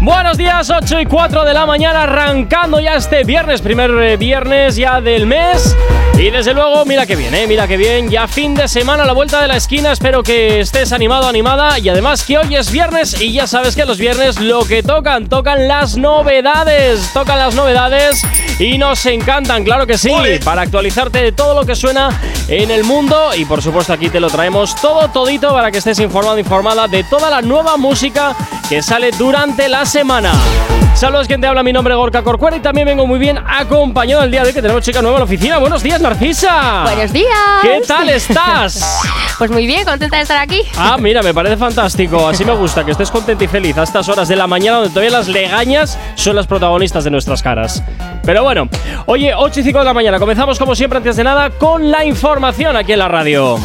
Buenos días, 8 y 4 de la mañana, arrancando ya este viernes, primer eh, viernes ya del mes. Y desde luego, mira que bien, ¿eh? mira que bien, ya fin de semana a la vuelta de la esquina, espero que estés animado, animada y además que hoy es viernes y ya sabes que los viernes lo que tocan, tocan las novedades, tocan las novedades y nos encantan, claro que sí, para actualizarte de todo lo que suena en el mundo y por supuesto aquí te lo traemos todo, todito para que estés informado, informada de toda la nueva música que sale durante la semana. Saludos, quien te habla, mi nombre es Gorka Corcuera y también vengo muy bien acompañado el día de hoy que tenemos chica nueva en la oficina. Buenos días, Narcisa. Buenos días. ¿Qué tal estás? pues muy bien, contenta de estar aquí. Ah, mira, me parece fantástico. Así me gusta, que estés contenta y feliz a estas horas de la mañana donde todavía las legañas son las protagonistas de nuestras caras. Pero bueno, oye, 8 y 5 de la mañana. Comenzamos como siempre, antes de nada, con la información aquí en la radio.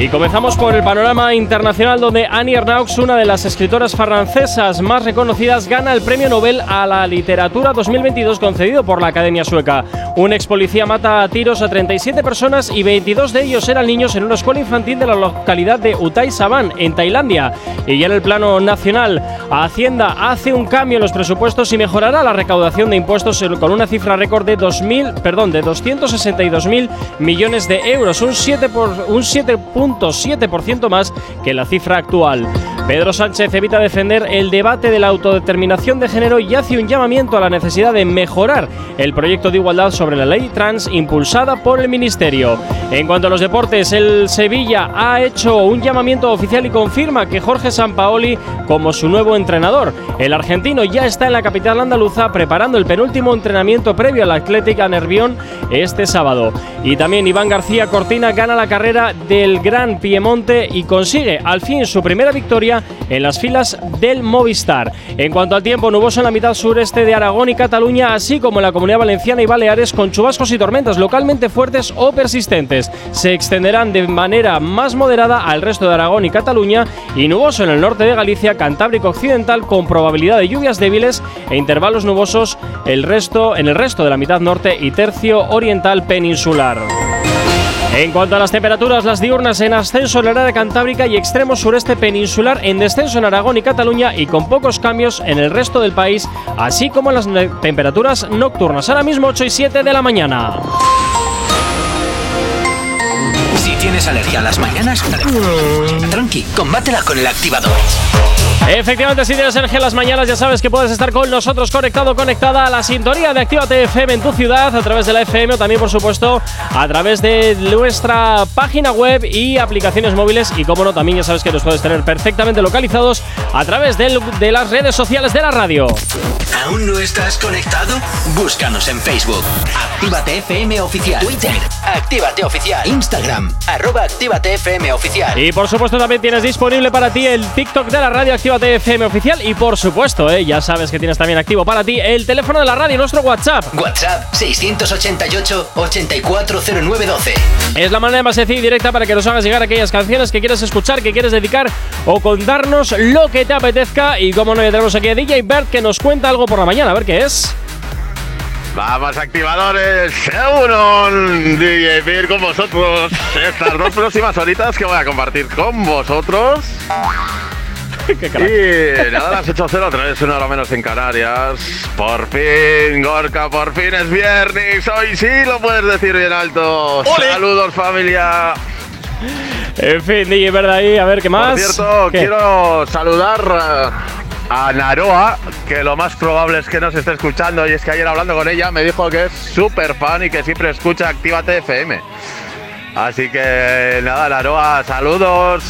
Y comenzamos por el panorama internacional donde Annie Ernaux, una de las escritoras francesas más reconocidas, gana el Premio Nobel a la Literatura 2022 concedido por la Academia Sueca. Un ex policía mata a tiros a 37 personas y 22 de ellos eran niños en una escuela infantil de la localidad de Utai Saban, en Tailandia. Y ya en el plano nacional, Hacienda hace un cambio en los presupuestos y mejorará la recaudación de impuestos con una cifra récord de 2000, perdón, de 262.000 millones de euros, un 7 por un 7 7% más que la cifra actual. Pedro Sánchez evita defender el debate de la autodeterminación de género y hace un llamamiento a la necesidad de mejorar el proyecto de igualdad sobre la ley trans impulsada por el Ministerio. En cuanto a los deportes, el Sevilla ha hecho un llamamiento oficial y confirma que Jorge Sampaoli como su nuevo entrenador. El argentino ya está en la capital andaluza preparando el penúltimo entrenamiento previo al Atlética Nervión este sábado. Y también Iván García Cortina gana la carrera del Gran Piemonte y consigue al fin su primera victoria en las filas del Movistar. En cuanto al tiempo, nuboso en la mitad sureste de Aragón y Cataluña, así como en la comunidad valenciana y Baleares, con chubascos y tormentas localmente fuertes o persistentes. Se extenderán de manera más moderada al resto de Aragón y Cataluña y nuboso en el norte de Galicia, Cantábrico Occidental, con probabilidad de lluvias débiles e intervalos nubosos el resto, en el resto de la mitad norte y tercio oriental peninsular. En cuanto a las temperaturas, las diurnas en ascenso en la área cantábrica y extremo sureste peninsular, en descenso en Aragón y Cataluña y con pocos cambios en el resto del país, así como las temperaturas nocturnas. Ahora mismo 8 y 7 de la mañana. Si tienes alergia a las mañanas, tranqui, combátela con el activador. Efectivamente, si tienes Sergio las mañanas, ya sabes que puedes estar con nosotros conectado, conectada a la sintonía de Actívate FM en tu ciudad, a través de la FM o también, por supuesto, a través de nuestra página web y aplicaciones móviles. Y como no, también ya sabes que nos puedes tener perfectamente localizados a través de las redes sociales de la radio. ¿Aún no estás conectado? Búscanos en Facebook. Actívate FM Oficial. Twitter. Actívate Oficial. Instagram. Arroba Actívate FM Oficial. Y por supuesto, también tienes disponible para ti el TikTok de la radio Actívate FM oficial y por supuesto, eh, ya sabes que tienes también activo para ti el teléfono de la radio, nuestro WhatsApp. WhatsApp 688-840912. Es la manera más sencilla y directa para que nos hagas llegar aquellas canciones que quieres escuchar, que quieres dedicar o contarnos lo que te apetezca. Y como no, ya tenemos aquí a DJ Bert que nos cuenta algo por la mañana, a ver qué es. Vamos activadores, uno DJ Beer con vosotros estas dos próximas horitas que voy a compartir con vosotros. y nada, las 8.0 otra vez una hora menos en Canarias. Por fin, Gorka, por fin es viernes. Hoy sí lo puedes decir bien alto. Saludos, familia. En fin, DJ verdad ahí, a ver qué más. Por cierto, quiero saludar eh, a Naroa, que lo más probable es que nos esté escuchando. Y es que ayer hablando con ella me dijo que es súper fan y que siempre escucha Actívate FM. Así que nada, Naroa, saludos.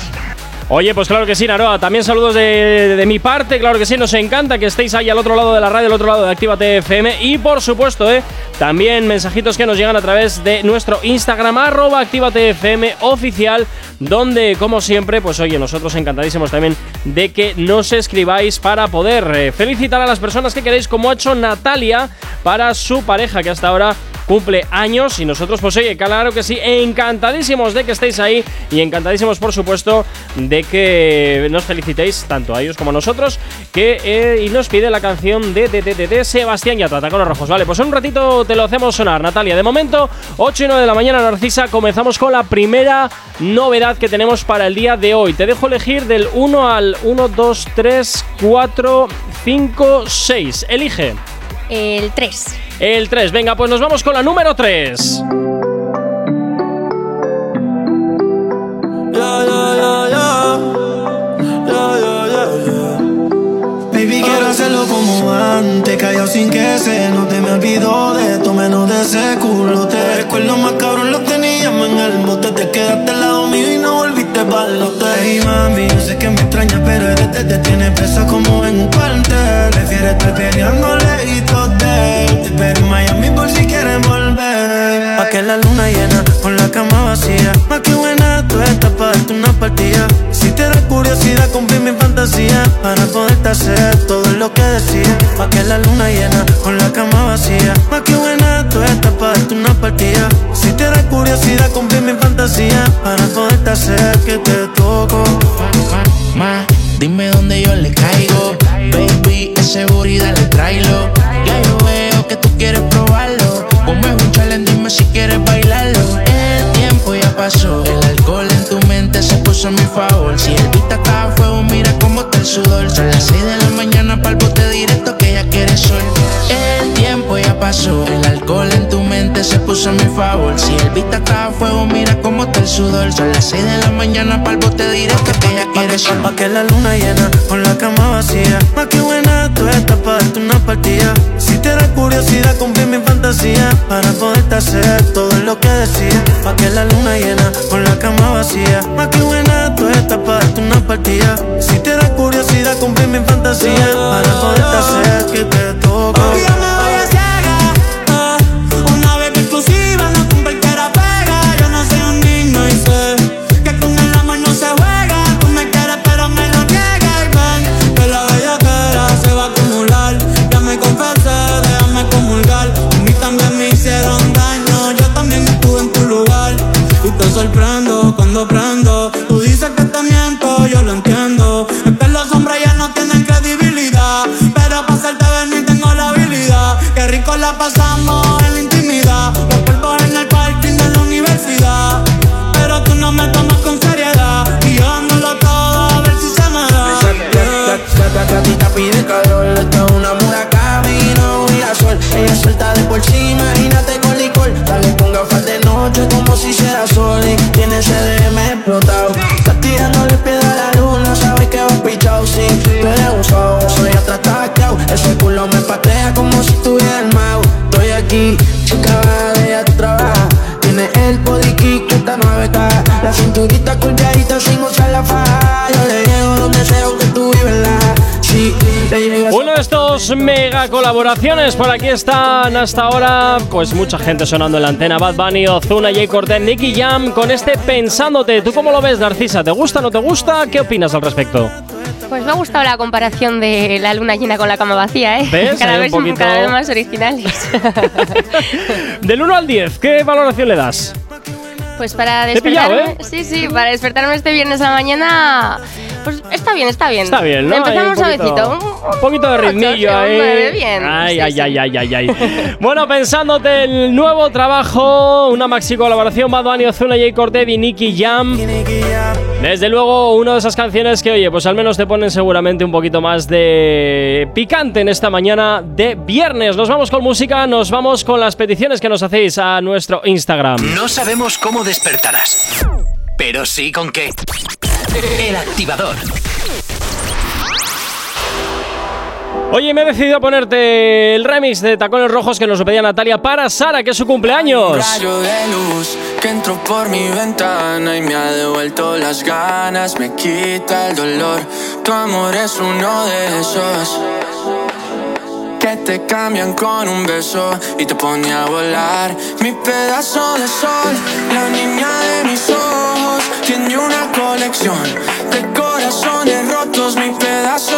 Oye, pues claro que sí, Naroa. También saludos de, mi parte. Claro que sí, nos encanta que estéis ahí al otro lado de la radio, al otro lado de Actívate FM. Y por supuesto, eh, también mensajitos que nos llegan a través de nuestro Instagram, arroba Actívate FM oficial. Donde, como siempre, pues oye, nosotros encantadísimos también de que nos escribáis para poder eh, felicitar a las personas que queréis, como ha hecho Natalia para su pareja, que hasta ahora cumple años y nosotros, pues oye, claro que sí, encantadísimos de que estéis ahí y encantadísimos, por supuesto, de que nos felicitéis tanto a ellos como a nosotros, que eh, y nos pide la canción de, de, de, de Sebastián Yatra con los rojos. Vale, pues en un ratito te lo hacemos sonar, Natalia. De momento, 8 y 9 de la mañana, Narcisa, comenzamos con la primera novedad que tenemos para el día de hoy. Te dejo elegir del 1 al 1, 2, 3, 4, 5, 6. Elige. El 3. El 3. Venga, pues nos vamos con la número 3. Baby, quiero hacerlo como antes, callado sin que se note. Me olvido de esto, menos de ese culo. Te recuerdo más cabrón, lo teníamos en el bote. Te quedaste al lado mío y no volviste para Hey mami, yo sé que me extraña, pero desde te tiene presa como en un cuartel. Prefiero estar peleando lejitos de él. Pero en Miami por si quieres volver. Que la luna llena, con la cama vacía. Más que buena, tú estás para darte una partida. Si te da curiosidad, cumplir mi fantasía. Para poderte hacer todo lo que decía. Pa' que la luna llena, con la cama vacía. Más que buena, tú estás para darte una partida. Si te da curiosidad, cumplir mi fantasía. Para poderte hacer que te toco. Ma, dime dónde yo le caigo. Baby, en seguridad le traigo. Ya yo veo que tú quieres probarlo. El alcohol en tu mente se puso a mi favor. Si el beat está a fuego, mira cómo está el sudor. Son las 6 de la mañana para el bote directo que ya quiere sol. El tiempo ya pasó. Se puso a mi favor. Si el beat está a fuego, mira cómo está el sudor. Son las 6 de la mañana para el bote directo que ya quiere sol. Pa' que la luna llena, con la cama vacía. Más que buena, tú estás para darte una partida. Si te da curiosidad, cumplir mi fantasía. Para poderte hacer todo lo que decía. Pa' que la luna llena, con la cama vacía. Más que buena, tú estás para darte una partida. Si te da curiosidad, cumplir mi fantasía. Para poderte hacer que te toco. Colaboraciones, por aquí están hasta ahora, pues mucha gente sonando en la antena, Bad Bunny, Ozuna, Jay Cortez, Nicky Jam, con este Pensándote. ¿Tú cómo lo ves, Narcisa? ¿Te gusta, no te gusta? ¿Qué opinas al respecto? Pues me ha gustado la comparación de la luna llena con la cama vacía, ¿eh? ¿Ves? Cada vez, poquito- cada vez más originales. Del 1 al 10, ¿qué valoración le das? Pues para he pillado, despertarme, ¿eh? sí, sí, para despertarme este viernes a la mañana, pues está bien, está bien. Está bien, ¿no? Empezamos Hay un poquito- suavecito. Un poquito de ritmillo ahí. bien. Ay, Sí, ay, sí. ay, ay, ay, ay. bueno, pensándote el nuevo trabajo, una maxi colaboración, Bad Bunny, Ozuna, Jay Cortez y Nicky Jam. Desde luego, una de esas canciones que, oye, pues al menos te ponen seguramente un poquito más de picante en esta mañana de viernes. Nos vamos con música, nos vamos con las peticiones que nos hacéis a nuestro Instagram. No sabemos cómo despertarás, pero sí con qué. El activador. Oye, me he decidido ponerte el remix de Tacones Rojos que nos lo pedía Natalia para Sara, que es su cumpleaños. rayo de luz que entró por mi ventana y me ha devuelto las ganas, me quita el dolor. Tu amor es uno de esos que te cambian con un beso y te pone a volar. Mi pedazo de sol, la niña de mis ojos, tiene una colección de corazones rotos. Mi pedazo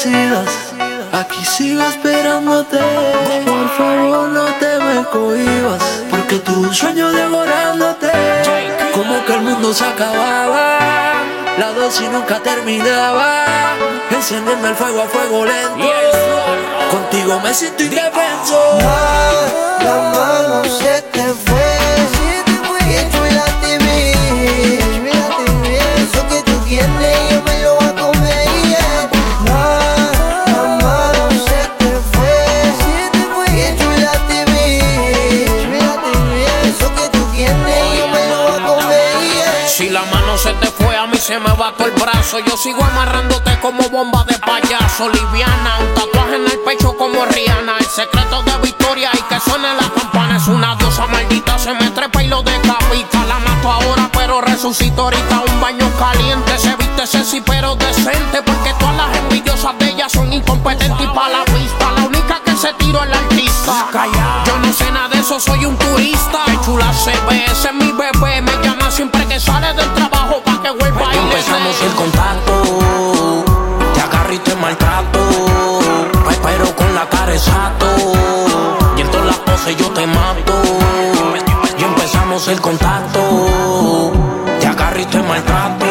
Aquí sigo esperándote. Por favor, no te me cohibas. Porque un sueño devorándote. Como que el mundo se acababa. La dosis nunca terminaba. Encendiendo el fuego a fuego lento. Contigo me siento indefenso. La mano se te fue. Y chula te vi. Eso que tú tienes el brazo. Yo sigo amarrándote como bomba de payaso. Liviana, un tatuaje en el pecho como Rihanna. El secreto de victoria y que suene la campana. Es una diosa maldita, se me trepa y lo decapita. La mato ahora, pero resucito ahorita. Un baño caliente, se viste sexy pero decente. Porque todas las envidiosas de ella son incompetentes y pa' la pista. La única que se tiró es la artista. Yo no sé nada de eso, soy un turista. Qué chula se ve, ese es mi bebé. Me llama siempre que sale del trabajo pa' que vuelva y le Empezamos el contacto. Te agarro y maltrato. Pe- Pero con la cara exacto. Y en todas las poses yo te mato. Y empezamos el contacto. Te agarro y te maltrato.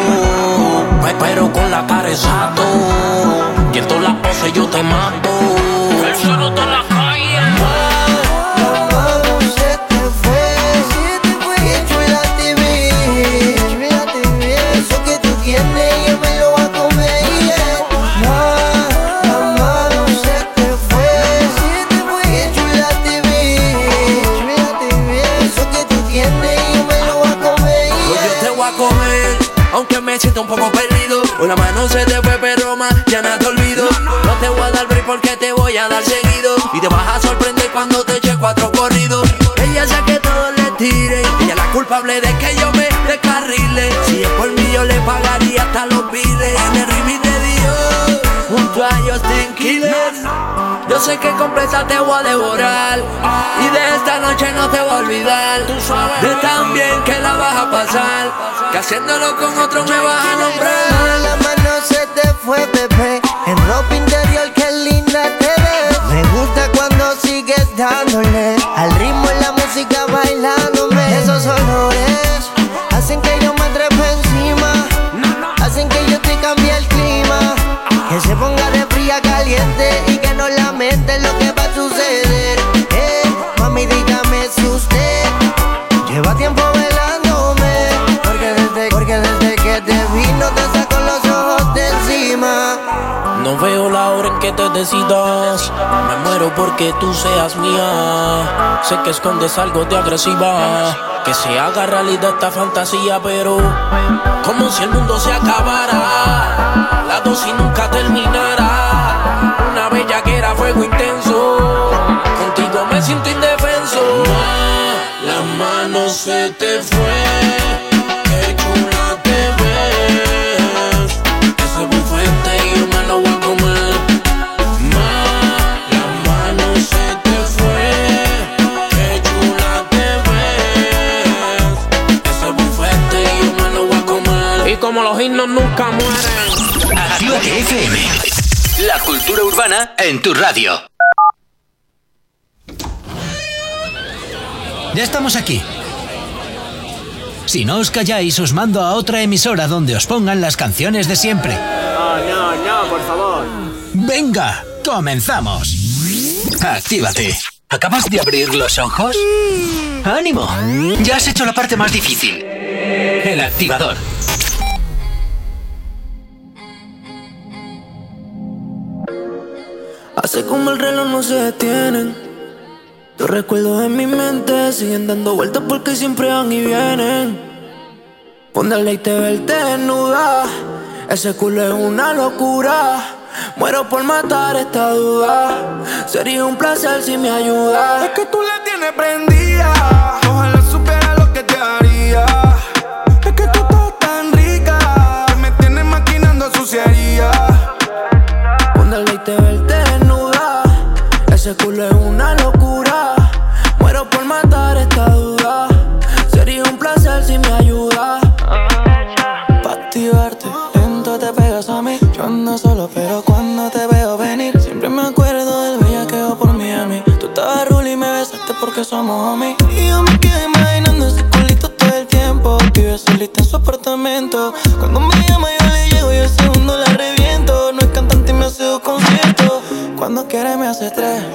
Pe- Pero con la cara exacto. Y en todas las poses yo te mato. El suelo de. La siento un poco perdido. La mano se te fue, pero mañana te olvido. No te voy a dar break porque te voy a dar seguido. Y te vas a sorprender cuando te eche cuatro corridos. Ella sabe que todo le tire. Ella es la culpable de que yo me descarrile. Si es por mí, yo le pagaría hasta los biles. En el remix de Dios, junto a Justin Killer. Yo sé que completa te voy a devorar. Y de esta noche no te voy a olvidar. De tan bien que la vas a pasar. Que haciéndolo con otro me vas a nombrar. La mano se te fue, bebé. En ropa interior, qué linda te ves. Me gusta cuando sigues dándole al ritmo y la música bailándome. Esos olores que te decidas. Me muero porque tú seas mía. Sé que escondes algo de agresiva. Que se haga realidad esta fantasía, pero como si el mundo se acabara. La dosis nunca terminara. Una bella que era fuego intenso. Contigo me siento indefenso. La mano se te fue. Himnos nunca mueren. Actívate FM. La cultura urbana en tu radio. Ya estamos aquí. Si no os calláis, os mando a otra emisora donde os pongan las canciones de siempre. No, no, no, por favor. Venga, comenzamos. Actívate. ¿Acabas de abrir los ojos? ¡Ánimo! Ya has hecho la parte más difícil. El activador. Como el reloj no se detienen. Los recuerdos en mi mente siguen dando vueltas porque siempre van y vienen. Ponerle y te verte desnuda. Ese culo es una locura. Muero por matar esta duda. Sería un placer si me ayudas. Es que tú la tienes prendida. Ojalá Ese culo es una locura. Muero por matar esta duda. Sería un placer si me ayudas.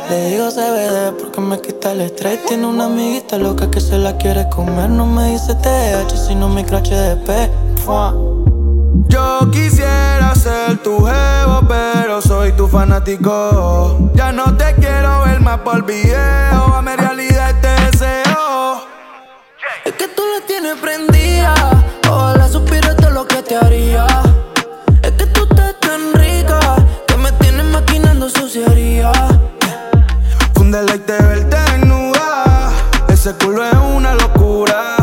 Le digo CBD porque me quita el estrés Tiene una amiguita loca que se la quiere comer. No me dice TH sino mi crash de P. Yo quisiera ser tu jevo pero soy tu fanático. Ya no te quiero ver más por video Dame realidad este deseo. Es que tú la tienes prendida Ojalá supieras todo lo que te haría. Es que tú estás tan rica Que me tienes maquinando suciedad. Fundela y te verte desnuda. Ese culo es una locura.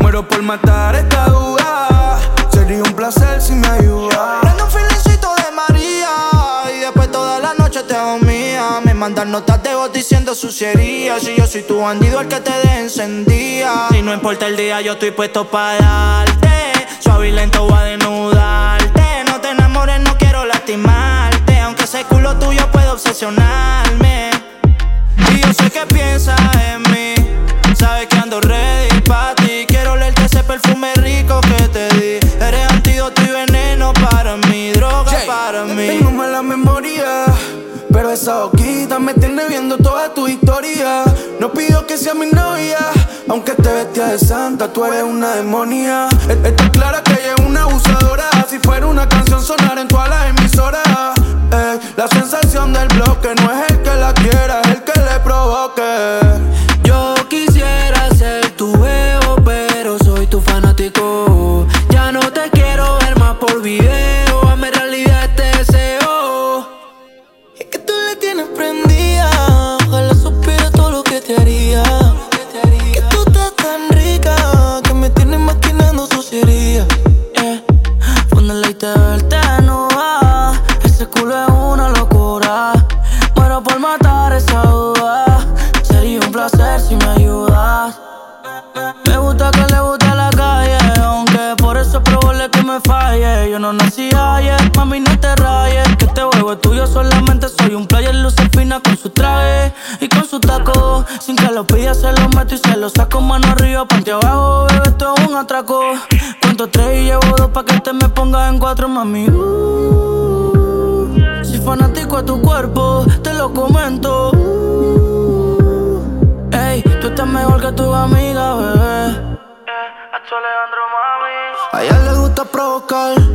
Muero por matar esta duda. Sería un placer si me ayudas. Prende un filecito de María. Y después toda la noche te hago mía. Me mandan notas de voz diciendo suciería. Si yo soy tu bandido, el que te deje encendía. Y no importa el día, yo estoy puesto para darte. Suave y lento voy a desnudarte. No te enamores, no quiero lastimarte. aunque ese culo tuyo puede obsesionarme. Sé que piensas en mí. Sabes que ando ready pa' ti. Quiero olerte ese perfume rico que te di. Eres antídoto y veneno para mí, droga para mí. Tengo mala memoria, pero esa boquita me tiene viendo toda tu historia. No pido que sea mi novia, aunque te vestía de santa, tú eres una demonia. E- Está clara que ella es una abusadora. Si fuera una canción sonar en todas las emisoras. Ey, la sensación del bloque no es el que la quiera, es no nací ayer, mami, no te rayes. Que este juego es tuyo, solamente soy un player. Luce fina con su traje y con su taco. Sin que lo pida, se lo meto y se lo saco. Mano arriba, panty abajo, bebé, esto es un atraco. Cuento tres y llevo dos pa' que te me pongas en cuatro, mami. Uh, soy fanático a tu cuerpo, te lo comento. Ey, tú estás mejor que tu amiga, bebé. A ella le gusta provocar.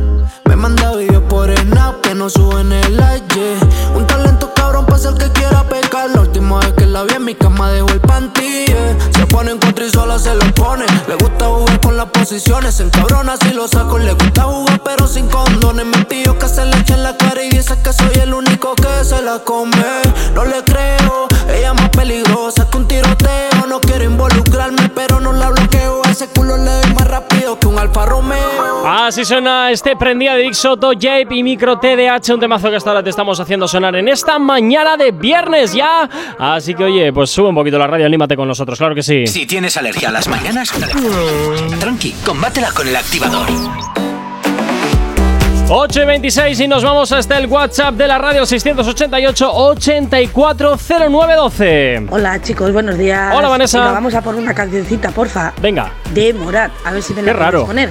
No suben el like. Un talento cabrón para ser que quiera pecar. La última vez que la vi en mi cama dejó el panty. yeah. Se pone en contra y sola se lo pone. Le gusta jugar con las posiciones. Se encabrona si lo saco. Le gusta jugar pero sin condones. Me pidió que se le eche en la cara y dice que soy el único que se la come. No le creo, ella más peligrosa que un tiroteo. No quiero involucrarme, pero no la bloqueo. A ese culo le doy más rápido que un Alfa Romeo. Así suena este prendida de Big Soto, Jape y Micro TDH, un temazo que hasta ahora te estamos haciendo sonar en esta mañana de viernes ya. Así que oye, pues sube un poquito la radio, anímate con nosotros, claro que sí. Si tienes alergia a las mañanas, tranqui, combátela con el activador. 8 y 26 y nos vamos hasta el WhatsApp de la radio 688 840912. Hola chicos, buenos días. Hola, Vanessa. Venga, vamos a por una cancioncita, porfa. Venga. De Morat, a ver si me Qué la puedes raro. poner.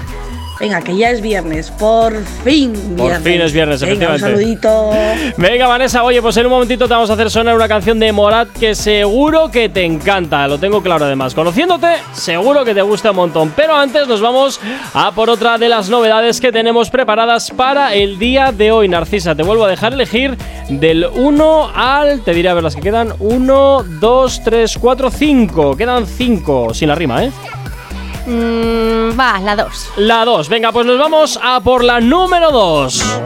Venga, que ya es viernes, por fin Por viernes. fin es viernes, Venga, un saludito. Venga, Vanessa, oye, pues en un momentito te vamos a hacer sonar una canción de Morat que seguro que te encanta, lo tengo claro además. Conociéndote, seguro que te gusta un montón. Pero antes nos vamos a por otra de las novedades que tenemos preparadas para el día de hoy. Narcisa, te vuelvo a dejar elegir del 1 al, te diré a ver las que quedan, 1, 2, 3, 4, 5. Quedan 5, sin la rima, ¿eh? Mm, va, la 2. La 2. Venga, pues nos vamos a por la número 2.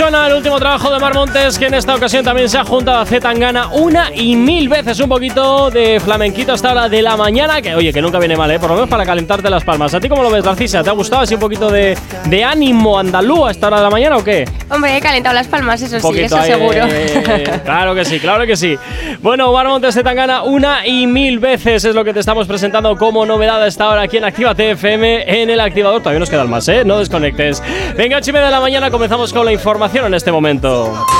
El último trabajo de Mar Montes, que en esta ocasión también se ha juntado a Z Tangana una y mil veces un poquito de flamenquito hasta hora de la mañana, que oye, que nunca viene mal, ¿eh? por lo menos para calentarte las palmas. ¿A ti cómo lo ves, Narcisa? ¿Te ha gustado así un poquito de, de ánimo andaluz a esta hora de la mañana o qué? Hombre, he calentado las palmas, eso sí, eso ahí, seguro. eh, claro que sí, claro que sí. Bueno, Mar Montes de Tangana una y mil veces es lo que te estamos presentando como novedad a esta hora aquí en Activa TFM en el activador. Todavía nos quedan más, ¿eh? No desconectes. Venga, 8 y media de la mañana comenzamos con la información en este momento.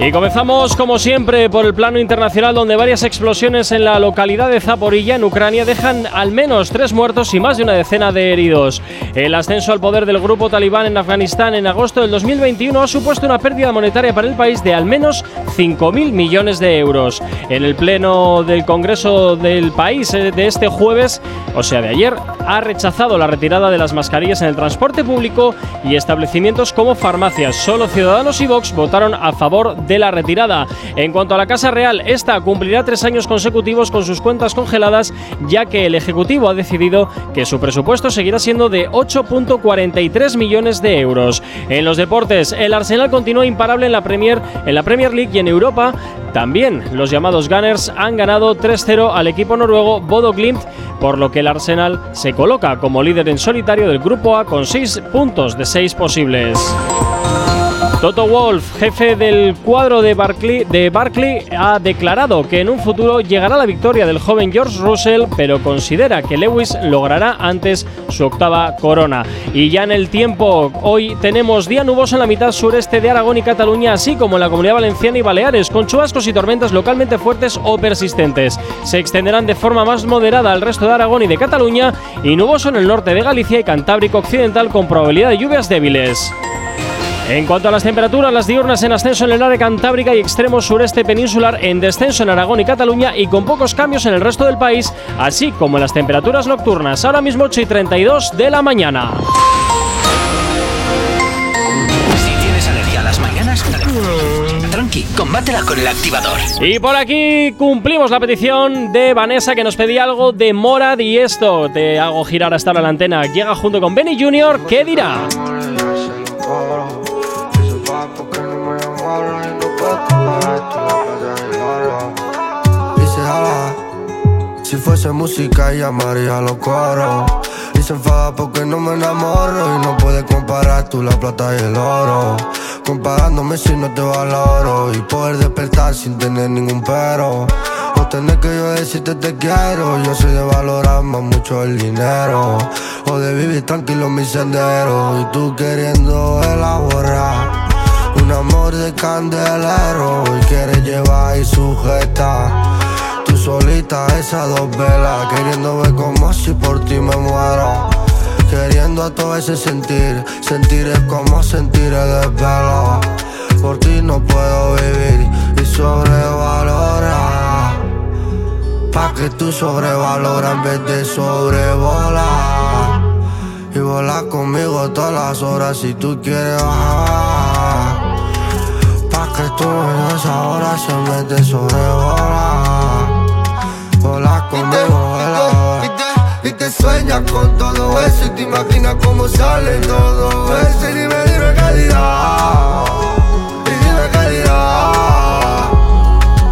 Y comenzamos como siempre por el plano internacional donde varias explosiones en la localidad de Zaporilla en Ucrania dejan al menos tres muertos y más de una decena de heridos. El ascenso al poder del grupo talibán en Afganistán en agosto del 2021 ha supuesto una pérdida monetaria para el país de al menos 5.000 millones de euros. En el pleno del Congreso del país eh, de este jueves, o sea de ayer, ha rechazado la retirada de las mascarillas en el transporte público y establecimientos como farmacias. Solo Ciudadanos y Vox votaron a favor de la retirada. En cuanto a la Casa Real, esta cumplirá tres años consecutivos con sus cuentas congeladas, ya que el Ejecutivo ha decidido que su presupuesto seguirá siendo de 8.43 millones de euros. En los deportes, el Arsenal continúa imparable en la Premier, en la Premier League y en Europa. También los llamados Gunners han ganado 3-0 al equipo noruego Bodo Glimt, por lo que el Arsenal se coloca como líder en solitario del Grupo A con 6 puntos de 6 posibles. Toto Wolf, jefe del cuadro de Barclay, ha declarado que en un futuro llegará la victoria del joven George Russell, pero considera que Lewis logrará antes su octava corona. Y ya en el tiempo, hoy tenemos día nuboso en la mitad sureste de Aragón y Cataluña, así como en la comunidad valenciana y Baleares, con chubascos y tormentas localmente fuertes o persistentes. Se extenderán de forma más moderada al resto de Aragón y de Cataluña, y nuboso en el norte de Galicia y Cantábrico Occidental con probabilidad de lluvias débiles. En cuanto a las temperaturas, las diurnas en ascenso en el área cantábrica y extremo sureste peninsular, en descenso en Aragón y Cataluña y con pocos cambios en el resto del país, así como en las temperaturas nocturnas, ahora mismo 8 y 32 de la mañana. Si tienes alergia a las mañanas, tranqui, combátela con el activador. Y por aquí cumplimos la petición de Vanessa que nos pedía algo de Morad y esto te hago girar hasta la antena. Llega junto con Benny Jr. ¿Qué dirá? Fuese música llamaría los coros. Y se enfada porque no me enamoro y no puedes comparar tú la plata y el oro. Comparándome si no te valoro y poder despertar sin tener ningún pero. O tener que yo decirte te quiero, yo soy de valorar más mucho el dinero. O de vivir tranquilo mi sendero y tú queriendo elaborar. Un amor de candelero y quieres llevar y sujetar solita esas dos velas Queriendo ver como si por ti me muero. Queriendo a todo ese sentir Sentir es como sentir el desvelo. Por ti no puedo vivir y sobrevalorar Pa' que tú sobrevaloras en vez de sobrevolar Y volar conmigo todas las horas si tú quieres bajar. Pa' que tú en esa hora se mete sobrevolar te sueñas con todo eso y te imaginas cómo sale todo eso. Y dime, dime calidad. Y dime calidad.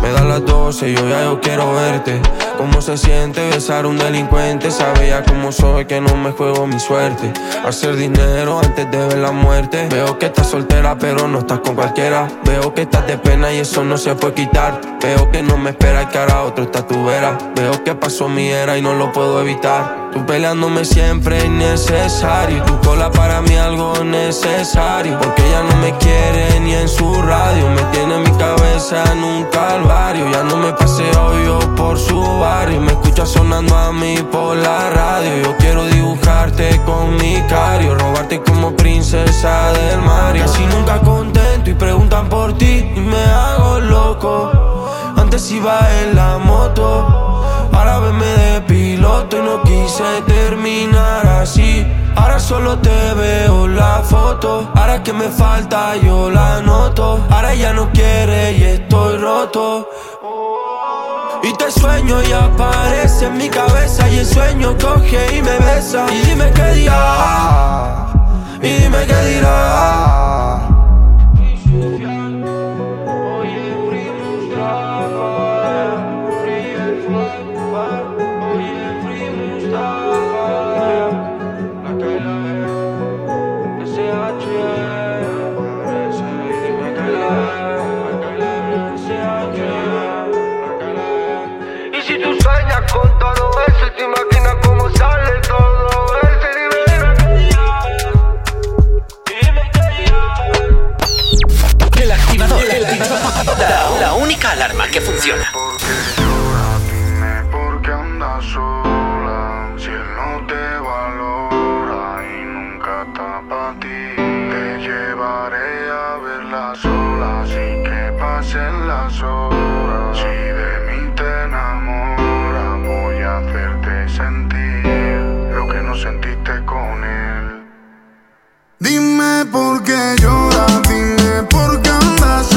Me da las 12 y yo ya yo quiero verte. Cómo se siente besar a un delincuente. Sabía cómo soy, que no me juego mi suerte. Hacer dinero antes de ver la muerte. Veo que estás soltera, pero no estás con cualquiera. Veo que estás de pena y eso no se puede quitar. Veo que no me espera y que ahora otro está tu vera. Veo que pasó mi era y no lo puedo evitar. Tú peleándome siempre innecesario. Tu cola para mí algo necesario. Porque ella no me quiere ni en su radio. Me tiene mi cabeza en un calvario. Ya no me paseo yo por su barrio. Me escucha sonando a mí por la radio. Yo quiero dibujarte con mi cario. Robarte como princesa del Mario. Casi nunca contento y preguntan por ti y me hago loco. Antes iba en la moto. Ahora venme de piloto y no quise terminar así. Ahora solo te veo la foto. Ahora que me falta yo la noto. Ahora ya no quiere y estoy roto. Y te sueño y aparece en mi cabeza y el sueño coge y me besa. Y dime qué dirá. Y dime qué dirá. La, única alarma que funciona. Las horas. Si de mí te voy a hacerte sentir lo que no sentiste con él. Dime por qué lloras, dime por qué andas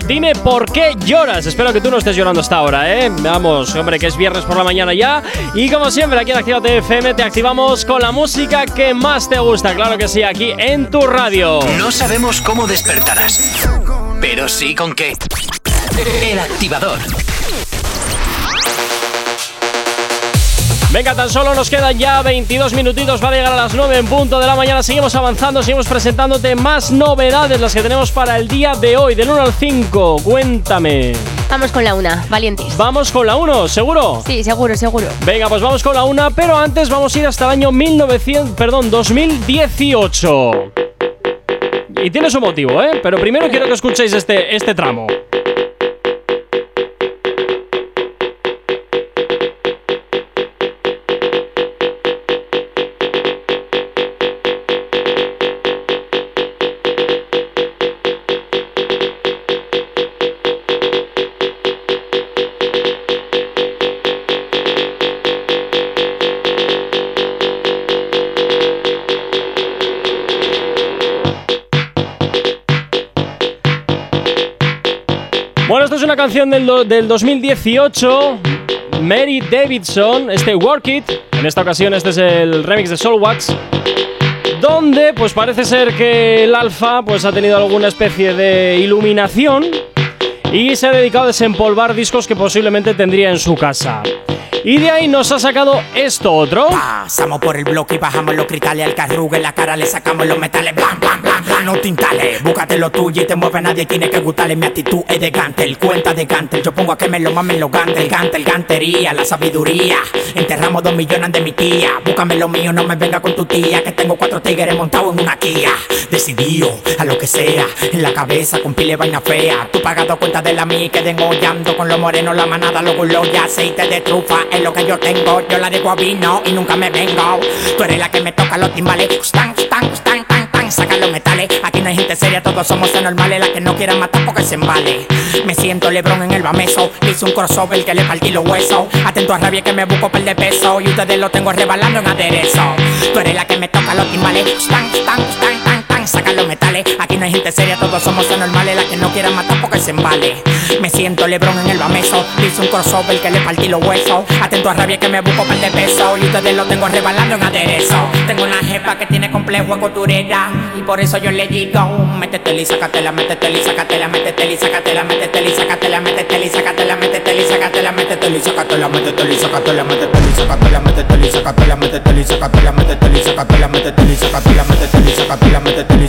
Dime por qué lloras. Espero que tú no estés llorando hasta ahora, ¿eh? Vamos, hombre, que es viernes por la mañana ya. Y como siempre, aquí en Activa TFM te activamos con la música que más te gusta. Claro que sí, aquí en tu radio. No sabemos cómo despertarás, pero sí con qué. El activador. Venga, tan solo nos quedan ya 22 minutitos, va a llegar a las 9 en punto de la mañana. Seguimos avanzando, seguimos presentándote más novedades, las que tenemos para el día de hoy, del 1 al 5. Cuéntame. Vamos con la una, valientes. Vamos con la 1, ¿seguro? Sí, seguro, seguro. Venga, pues vamos con la 1, pero antes vamos a ir hasta el año 1900, perdón, 2018. Y tiene su motivo, ¿eh? Pero primero quiero que escuchéis este, este tramo. Canción del, do- del 2018. Mary Davidson, este Work It. En esta ocasión este es el remix de Soulwax. Donde pues parece ser que el alfa pues ha tenido alguna especie de iluminación y se ha dedicado a desempolvar discos que posiblemente tendría en su casa. Y de ahí nos ha sacado esto otro. Pasamos por el bloque y bajamos los cristales. Al carrugue en la cara le sacamos los metales. Blan blan blan no tintales búscate lo tuyo y te mueve nadie tiene que gustarle. Mi actitud es de gantel cuenta de gantel. Yo pongo a que me lo mamen los gantel. Gantel gantería la sabiduría. Enterramos dos millones de mi tía. Búscame lo mío no me venga con tu tía que tengo cuatro tigres montados en una Kia decidido a lo que sea en la cabeza con pile vaina fea. Tú pagado cuenta de la mí que hollando con lo moreno la manada los gulos y aceite de trufa es lo que yo tengo yo la digo a vino y nunca me vengo. Tú eres la que me toca los timbales. Stan, stan, stan, tan, tan, saca los metales. Aquí no hay gente seria todos somos anormales. La que no quiera matar porque se embale. Me siento Lebron en el bameso. Hice un crossover que le partí los huesos. Atento a rabia que me busco per de peso. Y ustedes lo tengo rebalando en aderezo. Tú eres la que me toca los timbales. Stan, stan, tan, tan, los metales aquí no hay gente seria todos somos anormales la que no quiera matar porque se embale me siento Lebron en el bameso hice un crossover que le partí los huesos atento a rabia que me busco par de peso y ustedes lo tengo rebalando en aderezo tengo una jefa que tiene complejo en costurera y por eso yo le digo métete y sácatela métete y sácatela métete y sácatela métete y sácatela métete y sácatela métete y sácatela métete y sácatela métete y sácatela métete y sácatela métete y sácatela métete y sácatela métete y sácatela métete y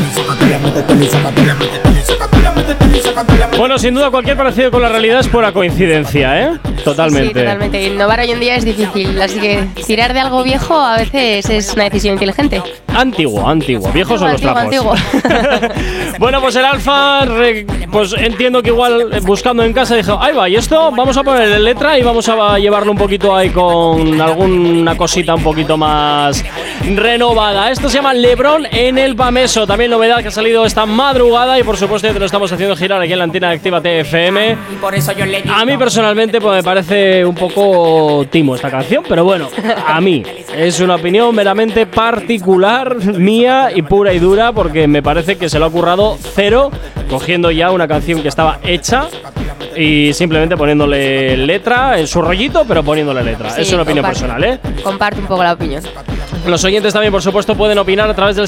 Bueno, sin duda cualquier parecido con la realidad es pura coincidencia, ¿eh? Totalmente. Sí, totalmente. Innovar hoy en día es difícil, así que tirar de algo viejo a veces es una decisión inteligente. Antiguo, antiguo. Viejos son los Antiguo, trapos. bueno, pues el alfa, pues entiendo que igual eh, buscando en casa dijo, ahí va, y esto vamos a ponerle letra y vamos a llevarlo un poquito ahí con alguna cosita un poquito más renovada. Esto se llama Lebron en el Pameso. También novedad que ha salido esta madrugada y por supuesto ya te lo estamos haciendo girar aquí en la antena de Activa TFM. y por eso yo le digo A mí personalmente pues me parece un poco timo esta canción, pero bueno, a mí es una opinión meramente particular mía y pura y dura porque me parece que se lo ha currado cero cogiendo ya una canción que estaba hecha y simplemente poniéndole letra en su rollito, pero poniéndole letra. Sí, es una opinión personal, ¿eh? Comparte un poco la opinión. Los oyentes también, por supuesto, pueden opinar a través del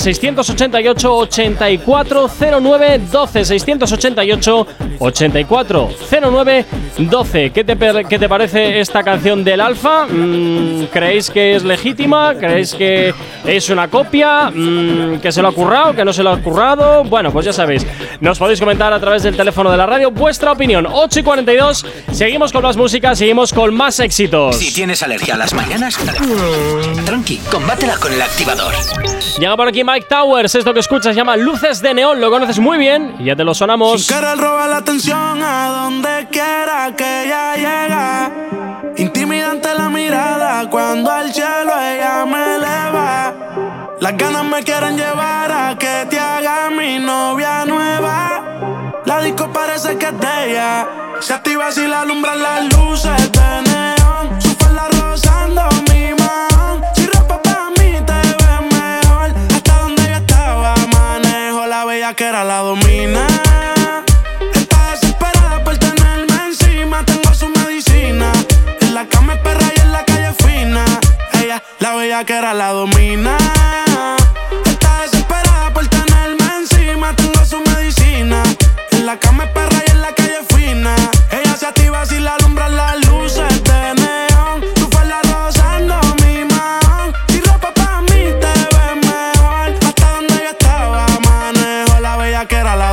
688-8409-12. 688-8409-12. ¿Qué te, ¿Qué te parece esta canción del Alfa? Mm, ¿Creéis que es legítima? ¿Creéis que es una copia? Mm, ¿Que se lo ha currado? ¿Que no se lo ha currado? Bueno, pues ya sabéis. Nos podéis comentar a través del teléfono de la radio vuestra opinión. 8 y 42. Seguimos con más música, seguimos con más éxitos. Si tienes alergia a las mañanas, tranqui, combátela con el activador. Llega por aquí Mike Towers, esto que escuchas se llama Luces de Neón, lo conoces muy bien y ya te lo sonamos. Querer robar la atención a donde quiera que ella llega. Intimidante la mirada cuando al cielo ella me eleva. Las ganas me quieren llevar a que te haga mi novia nueva. La disco parece que es de ella. Se activa si la alumbran las luces de. Manejo la domina. Está desesperada por tenerme encima. Tengo su medicina. En la cama es perra y en la calle fina. Ella, la bella que era la domina. Está desesperada por tenerme encima. Tengo su medicina. En la cama es perra y en la calle fina. Ella se activa si la alumbran las luces de que era la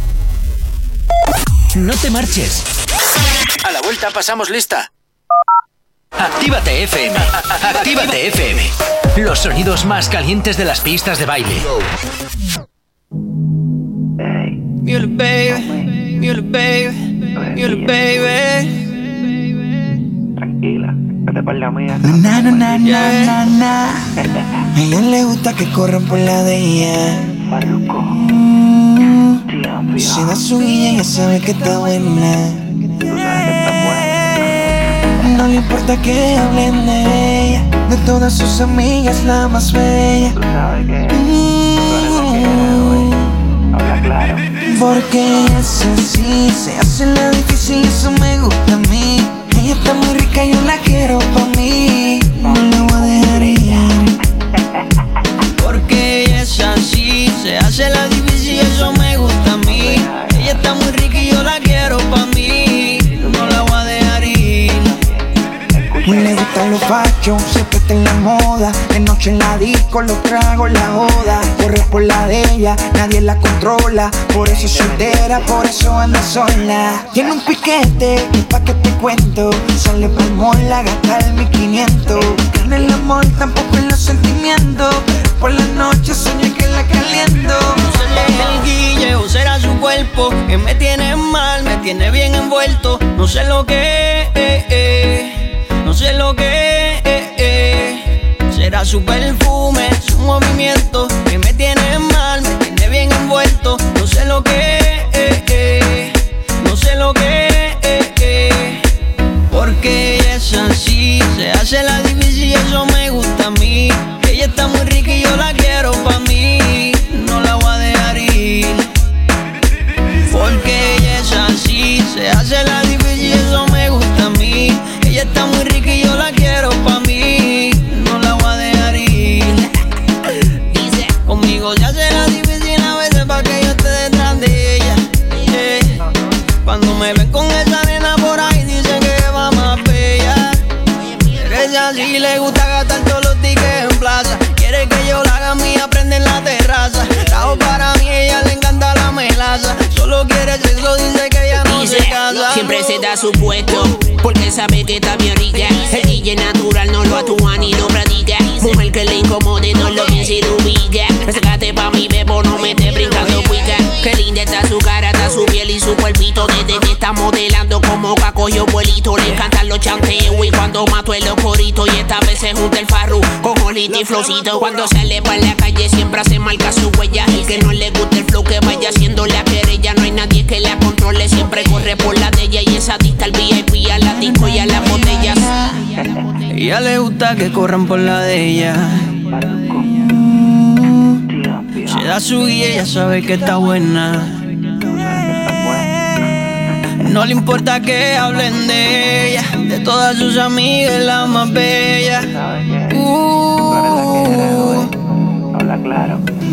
No te marches. A la vuelta pasamos lista. Actívate FM. Actívate FM. Los sonidos más calientes de las pistas de baile. Mule baby, mule baby, mule baby. Tranquila, vete por la mía. Na, na, na, na, na, na. A ella le gusta que corran por la de ella. Si da su guía, ella sabe que está buena. No le importa que hablen de ella. De todas sus amigas, la más bella. Mm. Porque es así, se hace la difícil, eso me gusta a mí. Ella está muy rica, yo la quiero pa' mí. Fashion, siempre está en la moda. De noche en la disco, los tragos, la joda. Corre por la de ella, nadie la controla. Por eso es soltera, por eso anda sola. Tiene un piquete, y pa' que te cuento. Sale pa'l mall a gastar 1500. En el amor, tampoco en los sentimientos. Por la noche sueño que la caliento. el guille o será su cuerpo que me tiene mal, me tiene bien envuelto. No sé lo que, eh, eh, no sé lo que, eh, será su perfume, su movimiento que me tiene mal, me tiene bien envuelto. No sé lo que, da su puesto. Porque sabe que está bien rica. El DJ natural no lo actúa ni lo practica. Mujer que le incomode, no lo piensa y lo ubica. Sácate pa' mi bebo, no me esté brincando cuica. Qué linda está su cara, está su piel y su cuerpito. Desde que está modelando y abuelito. Le encantan los chanteos y cuando mato el corito. Y esta vez se junta el farru con Jolito y Flowcito. Cuando sale pa' la calle siempre hace marca su huella. El que no le gusta el flow que vaya haciéndole a querella. No hay nadie que la controle, siempre corre por la de ella. Y esa dicta al VIP, a la disco y a las botellas. Ella le gusta que corran por la de ella. Se da su guía, ella sabe que está buena. No le importa que hablen de ella, de todas sus amigas, la más bella. Uh,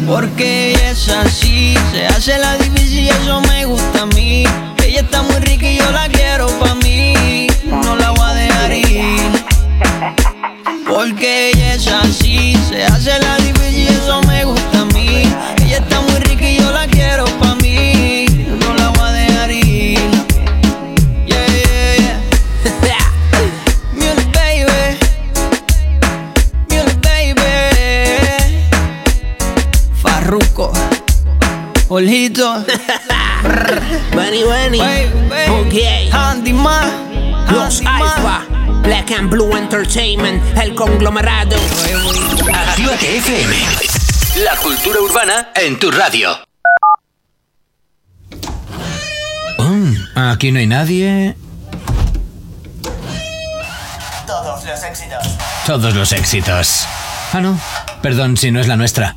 porque ella es así, se hace la difícil y eso me gusta a mí. Ella está muy rica y yo la quiero pa' mí. No la voy a dejar ir. Porque ella es así, se hace la difícil y eso me gusta Olito. Bunny, bunny. Ok. Handyman. Los Alfa. Black and Blue Entertainment. El conglomerado. Actívate FM. La cultura urbana en tu radio. Mm, aquí no hay nadie. Todos los éxitos. Todos los éxitos. Ah, no. Perdón si no es la nuestra.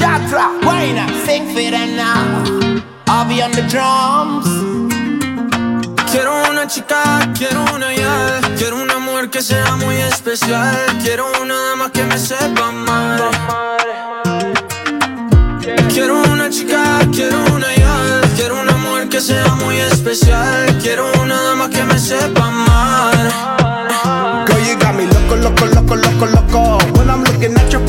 Jatra, Wayna, sing and now. I'll be on the drums. Quiero una chica, quiero una ya. Quiero una mujer que sea muy especial. Quiero una dama que me sepa amar. Quiero una chica, quiero una ya. Quiero una mujer que sea muy especial. Quiero una dama que me sepa amar. Girl, you got me loco, loco, loco, loco, loco. When I'm looking at your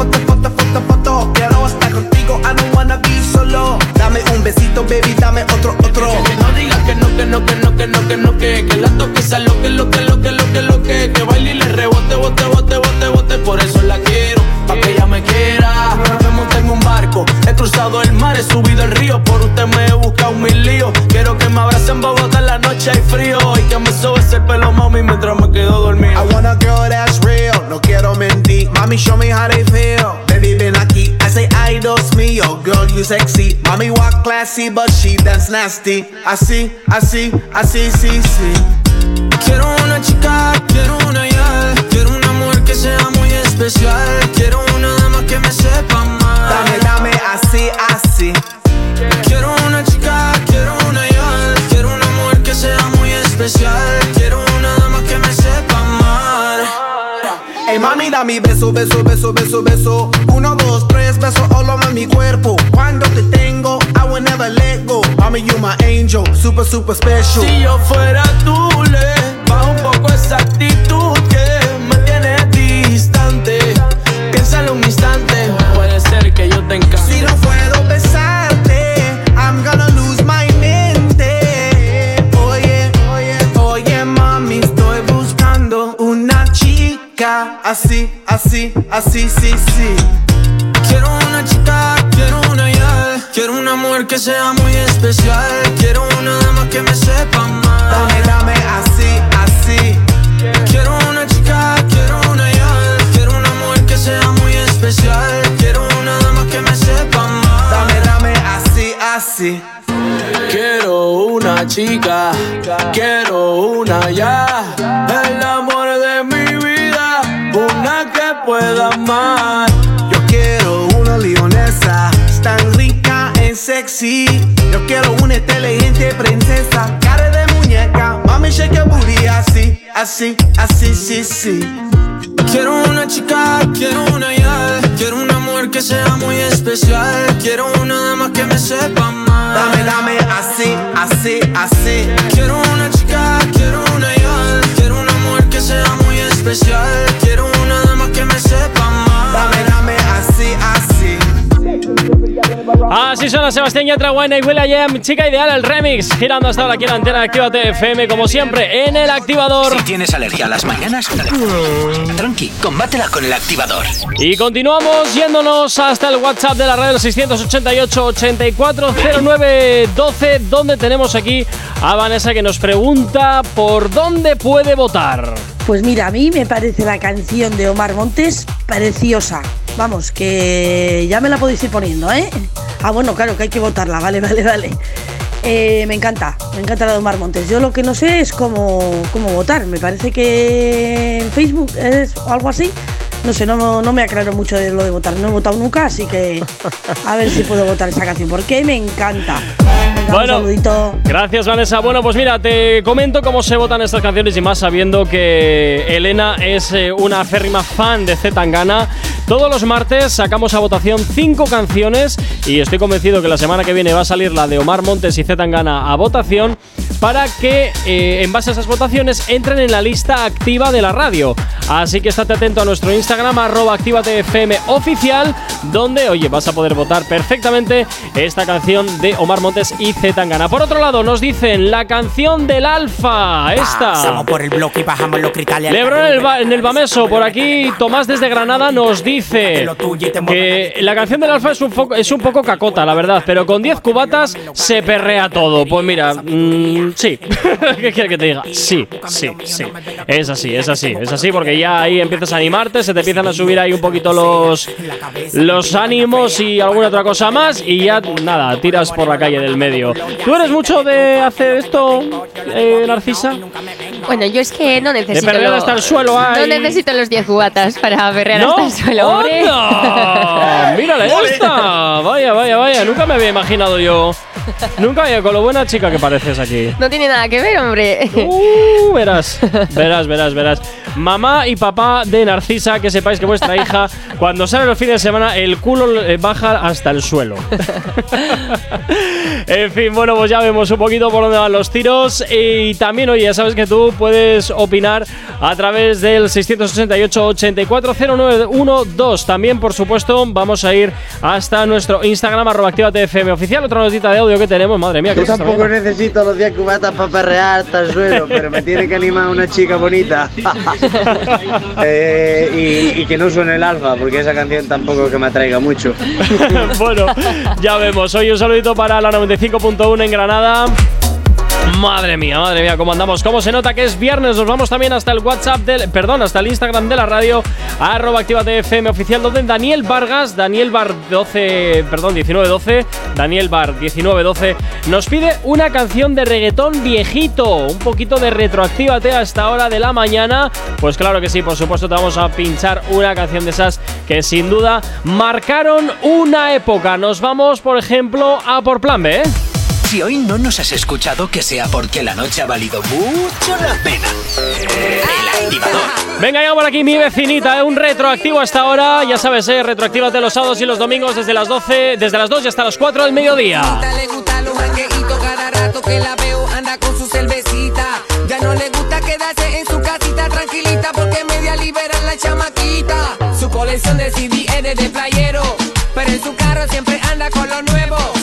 Quiero estar contigo, I don't wanna be solo. Dame un besito, baby, dame otro, otro. Que no digas que no, que no, que no, que no, que no, que Que la toque lo que, lo que, lo que, lo que, lo que Que baile y le rebote, bote, bote, bote, bote Por eso la quiero, pa' que ella me quiera Me monté en un barco, he cruzado el mar, he subido el río Por usted me he buscado mil líos Quiero que me abrace en Bogotá en la noche hay frío Y que me sobe ese pelo, mami, mientras me quedo dormido I want a girl that's real, no quiero mentir. Mami, show me how they feel. Baby, ven aquí, I say ay, dos mío. Girl, you sexy. Mami, walk classy, but she dance nasty. Así, así, así, sí, sí. Quiero una chica, quiero una ya Quiero una mujer que sea muy especial Quiero una dama que me sepa amar Dame, dame, así, así. Quiero una chica, quiero una ya Quiero una mujer que sea muy especial Quiero una dama que me sepa amar Ey, mami, dame beso, beso, beso, beso, beso. Uno, dos, tres, beso all over mi cuerpo. Cuando te tengo, I will never let go. Mami, you my angel, super, super special. Si yo fuera tú, le bajo un poco esa actitud que. Piénsalo un instante, puede ser que yo te encante. Si no puedo besarte, I'm gonna lose my mente. Oye, oye, oye, mami, estoy buscando una chica así, así, así, sí, sí. Quiero una chica, quiero una ya Quiero una mujer que sea muy especial Quiero una dama que me sepa amar Dame, dame, así, así. Quiero especial Quiero una dama que me sepa amar Dame, dame, así, así. Quiero una chica, quiero una ya El amor de mi vida, una que pueda amar Yo quiero una leonesa, es tan rica en sexy. Yo quiero una inteligente princesa, cara de muñeca. Mami, shake your booty así, así, así, sí, sí. Quiero una chica, quiero Quiero una dama que me sepa mal Dame, dame así, así, así. Así suena Sebastián Yatra, Wayne y Will.i.am, Chica Ideal, el remix, girando hasta ahora aquí en la antena de Actívate FM, como siempre, en el activador. Si tienes alergia a las mañanas, tranqui, combátela con el activador. Y continuamos yéndonos hasta el WhatsApp de la radio 688-840912, donde tenemos aquí a Vanessa que nos pregunta por dónde puede votar. Pues mira, a mí me parece la canción de Omar Montes preciosa. Vamos, que ya me la podéis ir poniendo, ¿eh? Ah, bueno, claro, que hay que votarla, vale, vale, vale. Eh, me encanta, me encanta la de Omar Montes. Yo lo que no sé es cómo, cómo votar. Me parece que en Facebook es algo así. No sé, no, no me aclaro mucho de lo de votar. No he votado nunca, así que a ver si puedo votar esa canción, porque me encanta. Venga, Bueno. un saludito. Gracias, Vanessa. Bueno, pues mira, te comento cómo se votan estas canciones y más sabiendo que Elena es eh, una férrima fan de Z Tangana. Todos los martes sacamos a votación cinco canciones y estoy convencido que la semana que viene va a salir la de Omar Montes y Z Tangana a votación para que eh, en base a esas votaciones entren en la lista activa de la radio. Así que estate atento a nuestro Instagram, arroba actívatefm oficial, donde, oye, vas a poder votar perfectamente esta canción de Omar Montes y Z Tangana. Por otro lado, nos dicen la canción del Alfa, esta. Pasamos por el bloque y bajamos los cristales. Lebron en el, ba- en el Bameso, por aquí Tomás desde Granada nos dice que la canción del Alfa es un, es un poco cacota, la verdad, pero con 10 cubatas se perrea todo. Pues mira, mm, sí. ¿Qué quiere que te diga? Sí, sí, sí. Es así, es así, es así, porque ya ahí empiezas a animarte, se te empiezan a subir ahí un poquito los, los ánimos y alguna otra cosa más, y ya nada, tiras por la calle del medio. ¿Tú eres mucho de hacer esto, eh, Narcisa? Bueno, yo es que no necesito. lo- hasta el suelo, No ay. necesito los 10 cubatas para perrear ¿No? hasta el suelo, hombre. ¡Mírale esta! Vaya, vaya, vaya. Nunca me había imaginado yo. Nunca había con lo buena chica que pareces aquí. No tiene nada que ver, hombre. Uh, verás, verás, verás, verás. Mamá y papá de Narcisa, que sepáis que vuestra hija, cuando sale los fines de semana, el culo baja hasta el suelo. en fin, bueno, pues ya vemos un poquito por dónde van los tiros. Y también, oye, ya sabes que tú puedes opinar a través del 688-840912. También, por supuesto, vamos a ir hasta nuestro Instagram, arroba actívatefm oficial. Otra notita de audio que tenemos, madre mía, que Yo tampoco necesito los 10 cubatas para perrear hasta el suelo, pero me tiene que animar una chica bonita. Eh, y, y que no suene el alfa, porque esa canción tampoco que me atraiga mucho. bueno, ya vemos. Hoy un saludito para la 95.1 en Granada. Madre mía, madre mía, cómo andamos. Cómo se nota que es viernes. Nos vamos también hasta el WhatsApp del. Perdón, hasta el Instagram de la radio. Arroba Actívate FM oficial. Donde Daniel Vargas, Daniel Bar 12. Perdón, 1912. Daniel Bar 1912. Nos pide una canción de reggaetón viejito. Un poquito de retroactívate a esta hora de la mañana. Pues claro que sí, por supuesto, te vamos a pinchar una canción de esas que sin duda marcaron una época. Nos vamos, por ejemplo, a por plan B, ¿eh? Si hoy no nos has escuchado, que sea porque la noche ha valido mucho la pena. El activador. Venga, ya por aquí mi vecinita, ¿eh? un retroactivo hasta ahora. Ya sabes, ¿eh? retroactívate los sábados y los domingos desde las 12, desde las 2 y hasta las 4 del mediodía. Le gusta los jangueitos cada rato que la veo anda con su cervecita. Ya no le gusta quedarse en su casita tranquilita porque media libera la chamaquita. Su colección de CD es de playero, pero en su carro siempre anda con lo nuevo.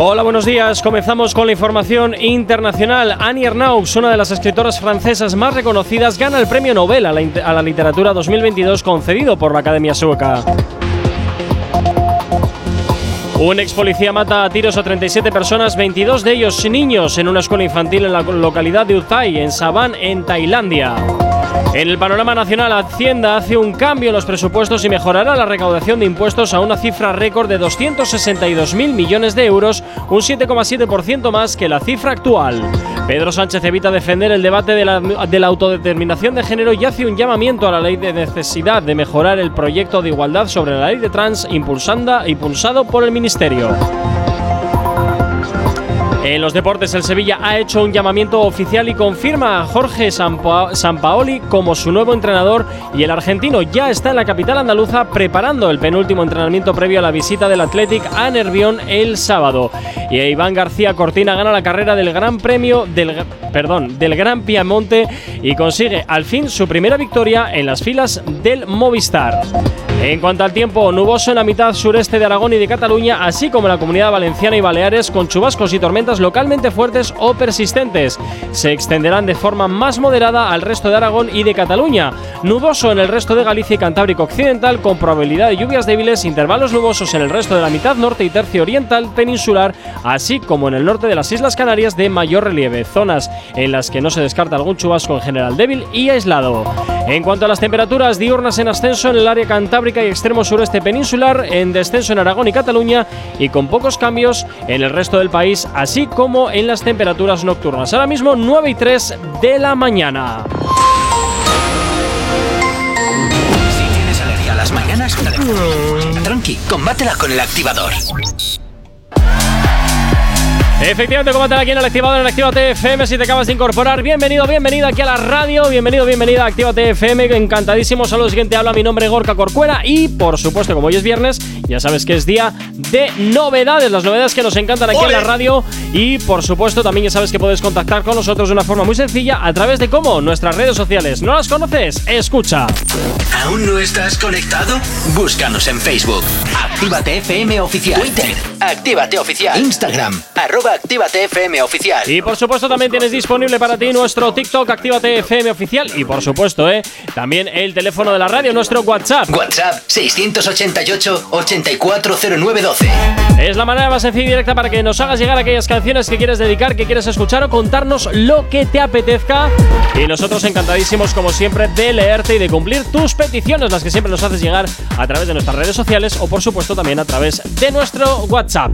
Hola, buenos días. Comenzamos con la información internacional. Annie Ernaux, una de las escritoras francesas más reconocidas, gana el premio Nobel a la, literatura 2022 concedido por la Academia Sueca. Un ex policía mata a tiros a 37 personas, 22 de ellos niños, en una escuela infantil en la localidad de Uthai, en Saban, en Tailandia. En el panorama nacional, Hacienda hace un cambio en los presupuestos y mejorará la recaudación de impuestos a una cifra récord de 262.000 millones de euros, un 7,7% más que la cifra actual. Pedro Sánchez evita defender el debate de la, de la autodeterminación de género y hace un llamamiento a la ley de necesidad de mejorar el proyecto de igualdad sobre la ley de trans impulsanda, impulsado por el Ministerio. En los deportes, el Sevilla ha hecho un llamamiento oficial y confirma a Jorge Sampa- Sampaoli como su nuevo entrenador y el argentino ya está en la capital andaluza preparando el penúltimo entrenamiento previo a la visita del Athletic a Nervión el sábado. Y Iván García Cortina gana la carrera del Gran Premio del perdón, del Gran Piamonte y consigue al fin su primera victoria en las filas del Movistar. En cuanto al tiempo, nuboso en la mitad sureste de Aragón y de Cataluña, así como en la comunidad valenciana y Baleares, con chubascos y tormentas localmente fuertes o persistentes. Se extenderán de forma más moderada al resto de Aragón y de Cataluña. Nuboso en el resto de Galicia y Cantábrico Occidental, con probabilidad de lluvias débiles, intervalos nubosos en el resto de la mitad norte y tercio oriental peninsular, así como en el norte de las Islas Canarias de mayor relieve, zonas en las que no se descarta algún chubasco en general débil y aislado. En cuanto a las temperaturas diurnas en ascenso en el área cantábrica y extremo sureste peninsular, en descenso en Aragón y Cataluña y con pocos cambios en el resto del país, así como en las temperaturas nocturnas. Ahora mismo 9 y 3 de la mañana. Si tienes alergia a las mañanas, tranqui, combátela con el activador. Efectivamente, combátela aquí en el activador en Actívate FM si te acabas de incorporar. Bienvenido, bienvenida aquí a la radio. Bienvenido, bienvenida a Actívate FM. Encantadísimo. Saludos, siguiente habla mi nombre Gorka Corcuera. Y por supuesto, como hoy es viernes, ya sabes que es día de novedades. Las novedades que nos encantan aquí en la radio. Y por supuesto, también ya sabes que puedes contactar con nosotros de una forma muy sencilla a través de cómo nuestras redes sociales. ¿No las conoces? Escucha. ¿Aún no estás conectado? Búscanos en Facebook. Actívate FM Oficial. Twitter. Actívate Oficial. Instagram. Arroba arroba Actívate FM Oficial. Y por supuesto también tienes disponible para ti nuestro TikTok Actívate FM Oficial y por supuesto, eh, también el teléfono de la radio, nuestro WhatsApp. WhatsApp 688-840912. Es la manera más sencilla y directa para que nos hagas llegar aquellas canciones que quieres dedicar, que quieres escuchar o contarnos lo que te apetezca. Y nosotros encantadísimos, como siempre, de leerte y de cumplir tus peticiones, las que siempre nos haces llegar a través de nuestras redes sociales o, por supuesto, también a través de nuestro WhatsApp.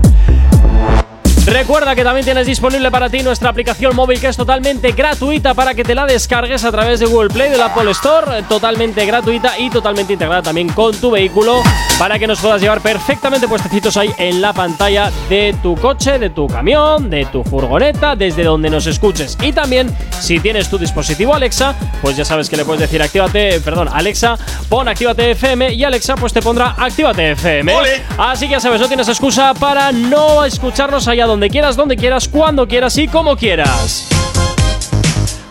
Recuerda que también tienes disponible para ti nuestra aplicación móvil que es totalmente gratuita para que te la descargues a través de Google Play, de la Apple Store, totalmente gratuita y totalmente integrada también con tu vehículo para que nos puedas llevar perfectamente puestecitos ahí en la pantalla de tu coche, de tu camión, de tu furgoneta, desde donde nos escuches. Y también, si tienes tu dispositivo Alexa, pues ya sabes que le puedes decir actívate, perdón, Alexa, pon actívate FM y Alexa pues te pondrá actívate FM. Así que ya sabes, no tienes excusa para no escucharnos allá donde quieras, donde quieras, cuando quieras y como quieras.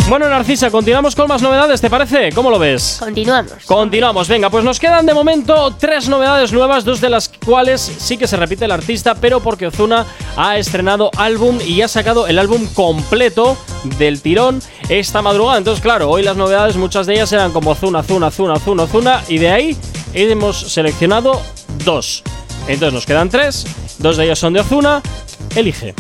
Bueno, Narcisa, continuamos con más novedades, ¿te parece? ¿Cómo lo ves? Continuamos. Continuamos, venga, pues nos quedan de momento tres novedades nuevas, dos de las cuales sí que se repite el artista, pero porque Ozuna ha estrenado álbum y ha sacado el álbum completo del tirón esta madrugada. Entonces, claro, hoy las novedades, muchas de ellas eran como Ozuna, Ozuna, Ozuna, Ozuna, Ozuna, y de ahí hemos seleccionado dos. Entonces nos quedan tres, dos de ellas son de Ozuna, elige.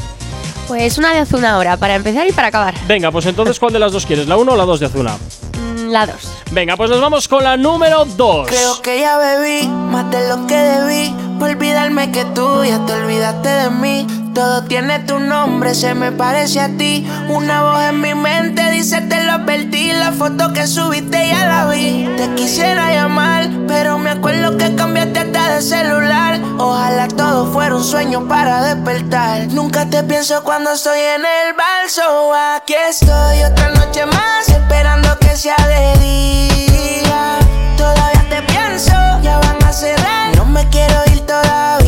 Pues una de Ozuna ahora, para empezar y para acabar. Venga, pues entonces, ¿cuál de las dos quieres? ¿La 1 o la 2 de Azuna? Mm, La dos. Venga, pues nos vamos con la número 2. Creo que ya bebí más de lo que debí. Por olvidarme que tú ya te olvidaste de mí. Todo tiene tu nombre, se me parece a ti. Una voz en mi mente dice te lo advertí. La foto que subiste ya la vi. Te quisiera llamar, pero me acuerdo que cambiaste hasta de celular. Ojalá todo fuera un sueño para despertar. Nunca te pienso cuando estoy en el balso. Aquí estoy otra noche más, esperando que sea de día. Todavía te pienso, ya van a cerrar. No me quiero ir todavía.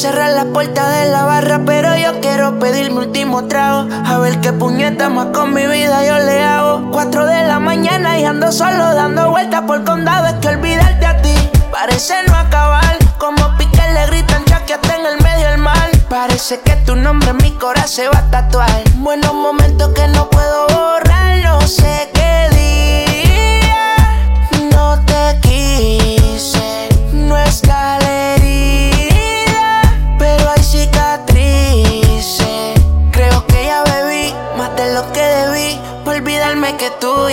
Cerrar la puerta de la barra, pero yo quiero pedir mi último trago. A ver qué puñeta más con mi vida yo le hago. Cuatro de la mañana y ando solo dando vueltas por condado. Es que olvidarte a ti parece no acabar. Como pique le gritan chaqueate en el medio del mar. Parece que tu nombre en mi corazón se va a tatuar. Buenos momentos que no puedo borrar, no sé qué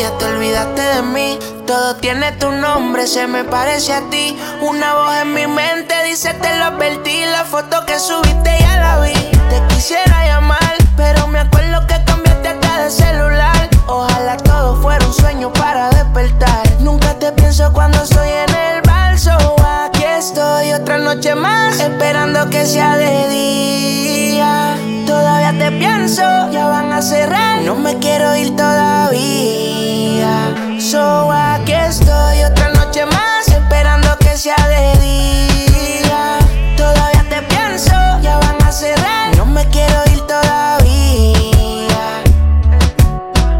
ya te olvidaste de mí. Todo tiene tu nombre, se me parece a ti. Una voz en mi mente dice te lo advertí. La foto que subiste ya la vi. Te quisiera llamar, pero me acuerdo que cambiaste hasta de celular. Ojalá todo fuera un sueño para despertar. Nunca te pienso cuando estoy en el estoy otra noche más, esperando que sea de día. Todavía te pienso, ya van a cerrar. No me quiero ir todavía. So aquí estoy otra noche más, esperando que sea de día.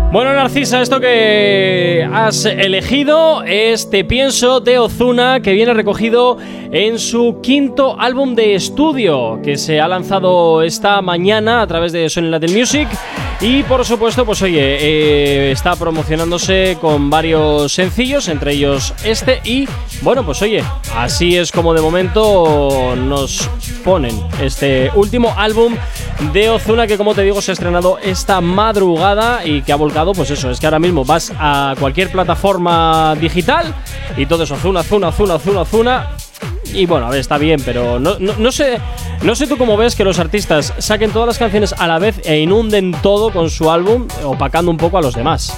Bueno, Narcisa, esto que has elegido es Te Pienso de Ozuna, que viene recogido en su quinto álbum de estudio, que se ha lanzado esta mañana a través de Sony Latin Music. Y por supuesto, pues oye, eh, está promocionándose con varios sencillos, entre ellos este. Y bueno, pues oye, así es como de momento nos ponen este último álbum de Ozuna, que como te digo, se ha estrenado esta madrugada y que ha volcado, pues eso, es que ahora mismo vas a cualquier plataforma digital y todo es Ozuna, Ozuna, Ozuna, Ozuna, Ozuna. Y bueno, a ver, está bien, pero no, no, no sé no sé tú cómo ves que los artistas saquen todas las canciones a la vez e inunden todo con su álbum, opacando un poco a los demás.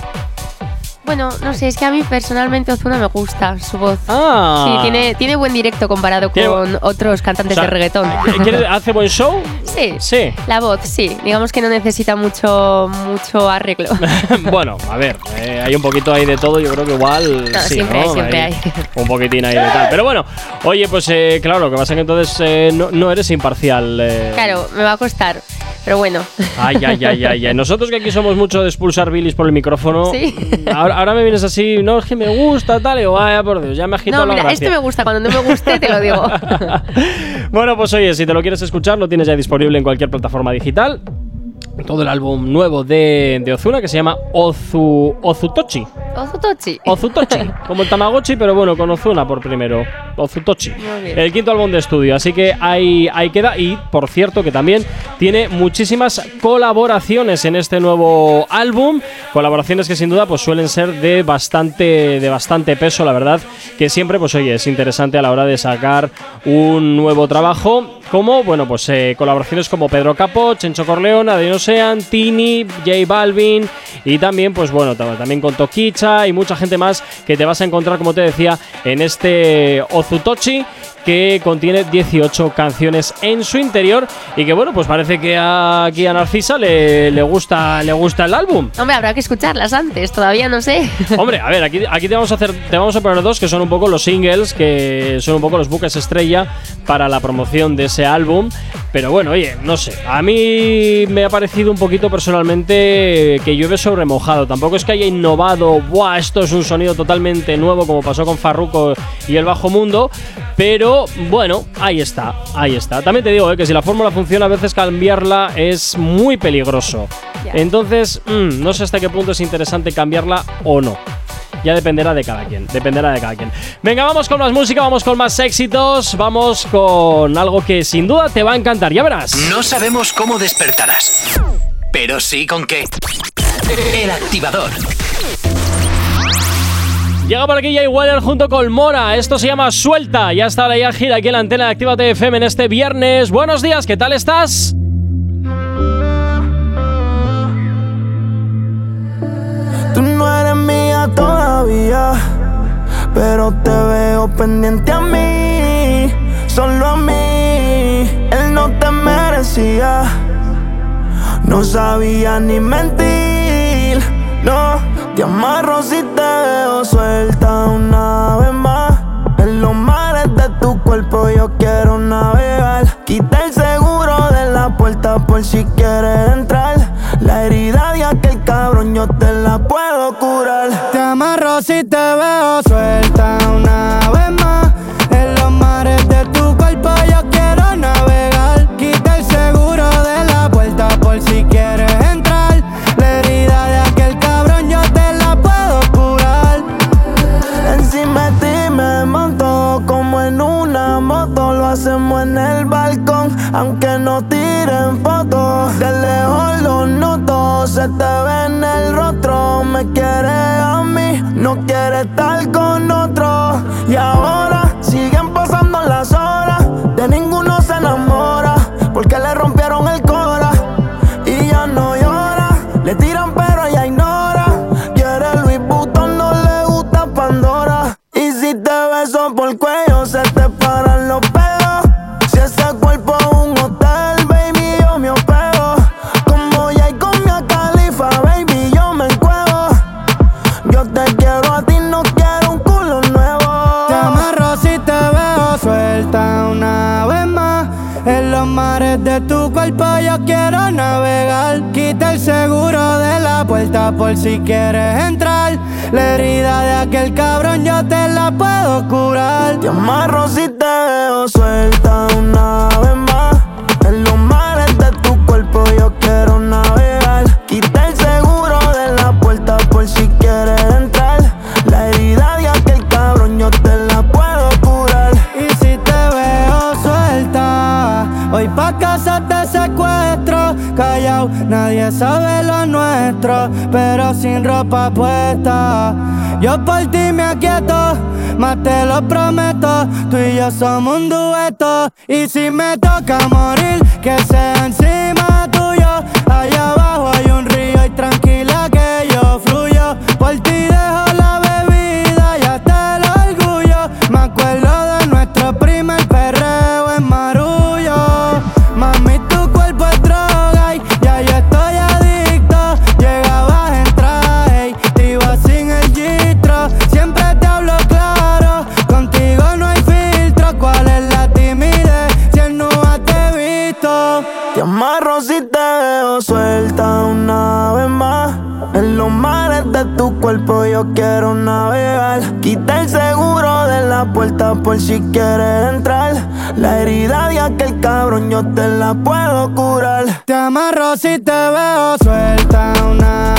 Bueno, no sé, es que a mí personalmente Ozuna me gusta su voz. Ah. Sí, tiene, tiene buen directo comparado con otros cantantes O sea, de reggaetón. Eh, ¿quiere- ¿Hace buen show? Sí. Sí. La voz, sí. Digamos que no necesita mucho, mucho arreglo. bueno, a ver, eh, hay un poquito ahí de todo, yo creo que igual. No, sí, siempre ¿no? hay, siempre hay. Un poquitín ahí de tal. Pero bueno, oye, pues eh, claro, lo que pasa es que entonces eh, no, no eres imparcial. Claro, me va a costar. Pero bueno. Ay, ay, ay, ay, ay. Nosotros que aquí somos mucho de expulsar bilis por el micrófono. Sí. Ahora, ahora me vienes así, no, es que me gusta, tal. Y digo, ay, por Dios, ya me agito No, la mira, gracia. este me gusta. Cuando no me guste, te lo digo. Bueno, pues oye, si te lo quieres escuchar, lo tienes ya disponible en cualquier plataforma digital. Todo el álbum nuevo de, de Ozuna que se llama Ozu, Ozutochi. Ozutochi. Ozutochi, como el Tamagotchi, pero bueno, con Ozuna por primero. Ozutochi. El quinto álbum de estudio. Así que ahí, ahí queda. Y por cierto, que también tiene muchísimas colaboraciones en este nuevo álbum. Colaboraciones que sin duda pues, suelen ser de bastante, de bastante peso, la verdad. Que siempre, pues oye, es interesante a la hora de sacar un nuevo trabajo. Como, bueno, pues eh, colaboraciones como Pedro Capó, Chencho Corleone, Adriano Sean, Tini, J Balvin y también, pues bueno, tam- también con Toquicha y mucha gente más que te vas a encontrar, como te decía, en este Ozutochi que contiene 18 canciones en su interior y que bueno, pues parece que aquí a Narcisa le, le gusta, le gusta el álbum. Hombre, habrá que escucharlas antes. Todavía no sé. Hombre, a ver, aquí, aquí te vamos a hacer, te vamos a poner dos que son un poco los singles, que son un poco los buques estrella para la promoción de ese álbum. Pero bueno, oye, no sé. A mí me ha parecido un poquito personalmente que llueve sobre mojado. Tampoco es que haya innovado, ¡buah! Esto es un sonido totalmente nuevo, como pasó con Farruko y el Bajo Mundo. Pero bueno, ahí está, ahí está. También te digo eh, que si la fórmula funciona, a veces cambiarla es muy peligroso. Entonces, mm, no sé hasta qué punto es interesante cambiarla o no. Ya dependerá de cada quien, dependerá de cada quien. Venga, vamos con más música, vamos con más éxitos, vamos con algo que sin duda te va a encantar, ya verás. No sabemos cómo despertarás, pero sí con qué. El activador. Llega por aquí Jay Weller junto con Mora, esto se llama Suelta, ya está la gira aquí en la antena de Actívate FM en este viernes. Buenos días, ¿qué tal estás? Tú no eres mía todavía, pero te veo pendiente a mí, solo a mí. Él no te merecía, no sabía ni mentir. No, te amarro si te veo suelta una vez más. En los mares de tu cuerpo yo quiero navegar. Quita el seguro de la puerta por si quieres entrar. La herida aunque no tiren fotos. De lejos lo noto, se te ve en el rostro. Me quiere a mí, no quiere estar con otro. Y ahora siguen si quieres entrar. La herida de aquel cabrón yo te la puedo curar. Te amarro si Yo por ti me aquieto, más te lo prometo. Tú y yo somos un dueto. Y si me toca morir, que sea encima seguro de la puerta por si quieres entrar. La herida de aquel cabrón yo te la puedo curar. Te amarro si te veo suelta una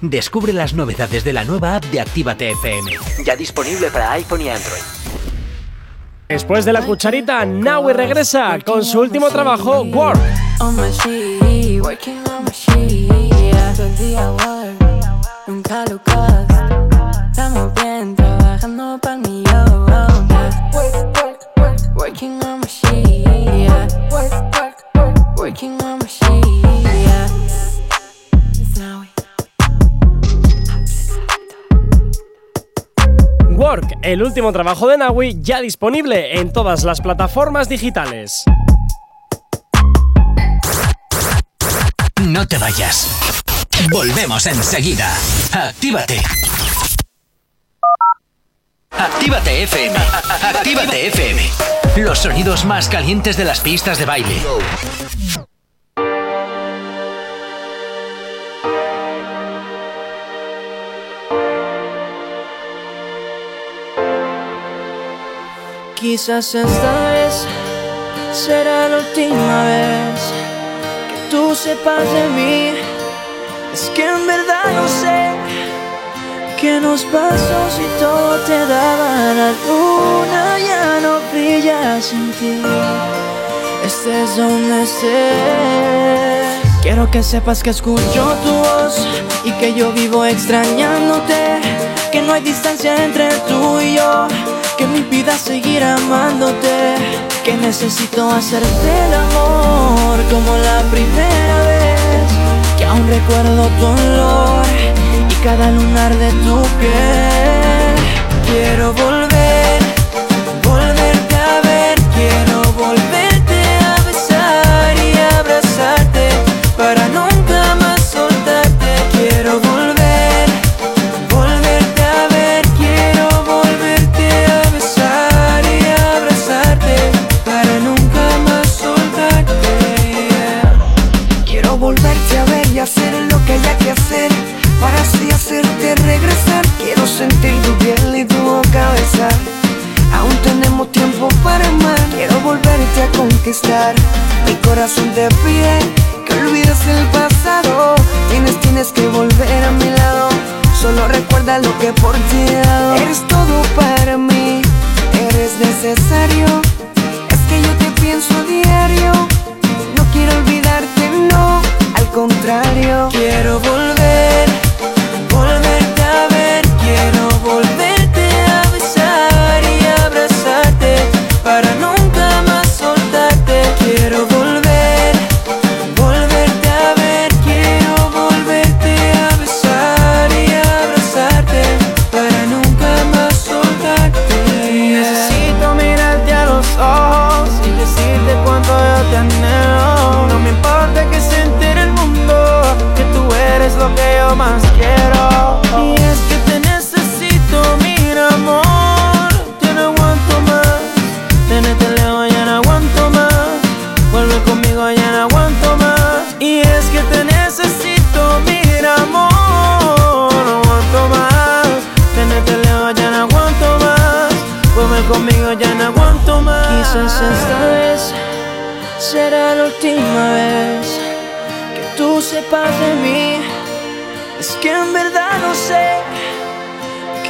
Descubre las novedades de la nueva app de Actívate FM. Ya disponible para iPhone y Android. Después de la cucharita, Naui regresa con su último trabajo, Work. Nunca lo. Estamos bien, trabajando mí, el último trabajo de Naui, ya disponible en todas las plataformas digitales. No te vayas. Volvemos enseguida. Actívate. Actívate FM. Actívate FM. Los sonidos más calientes de las pistas de baile. Quizás esta vez será la última vez que tú sepas de mí. Es que en verdad no sé qué nos pasó si todo te daba la luna ya no brilla sin ti. Estés donde estés. Quiero que sepas que escucho tu voz y que yo vivo extrañándote. Que no hay distancia entre tú y yo que me impida seguir amándote. Que necesito hacerte el amor como la primera vez. Que aún recuerdo tu olor y cada lunar de tu piel. Quiero volver, volverte a ver. Quiero sentir tu piel y tu boca besar. Aún tenemos tiempo para amar. Quiero volverte a conquistar. Mi corazón te pide que olvides el pasado. Tienes, tienes que volver a mi lado. Solo recuerda lo que por ti he dado. Eres todo para mí. Eres necesario. Es que yo te pienso a diario. No quiero olvidarte, no, al contrario. Quiero volver,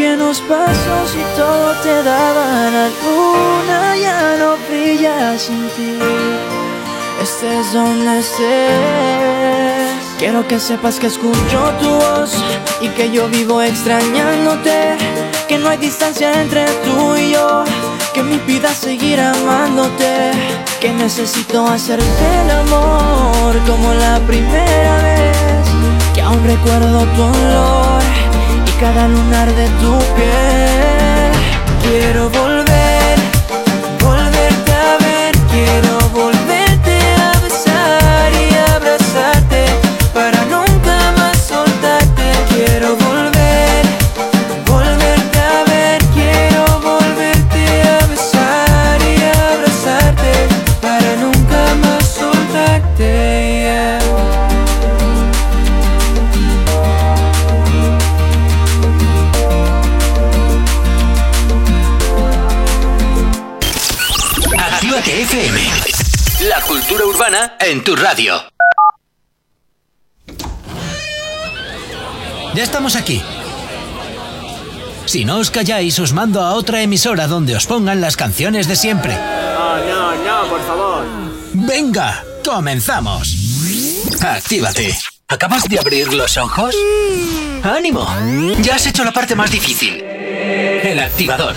qué nos pasó si todo te daba la luna ya no brilla sin ti. Estés donde estés. Quiero que sepas que escucho tu voz y que yo vivo extrañándote. Que no hay distancia entre tú y yo. Que me impida seguir amándote. Que necesito hacerte el amor como la primera vez. Que aún recuerdo tu olor cada lunar de tu piel. Quiero volver, en tu radio. Ya estamos aquí. Si no os calláis, os mando a otra emisora donde os pongan las canciones de siempre. No, no, no, por favor. Venga, comenzamos. Actívate. ¿Acabas de abrir los ojos? ¡Ánimo! Ya has hecho la parte más difícil. El activador.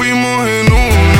fuimos en una,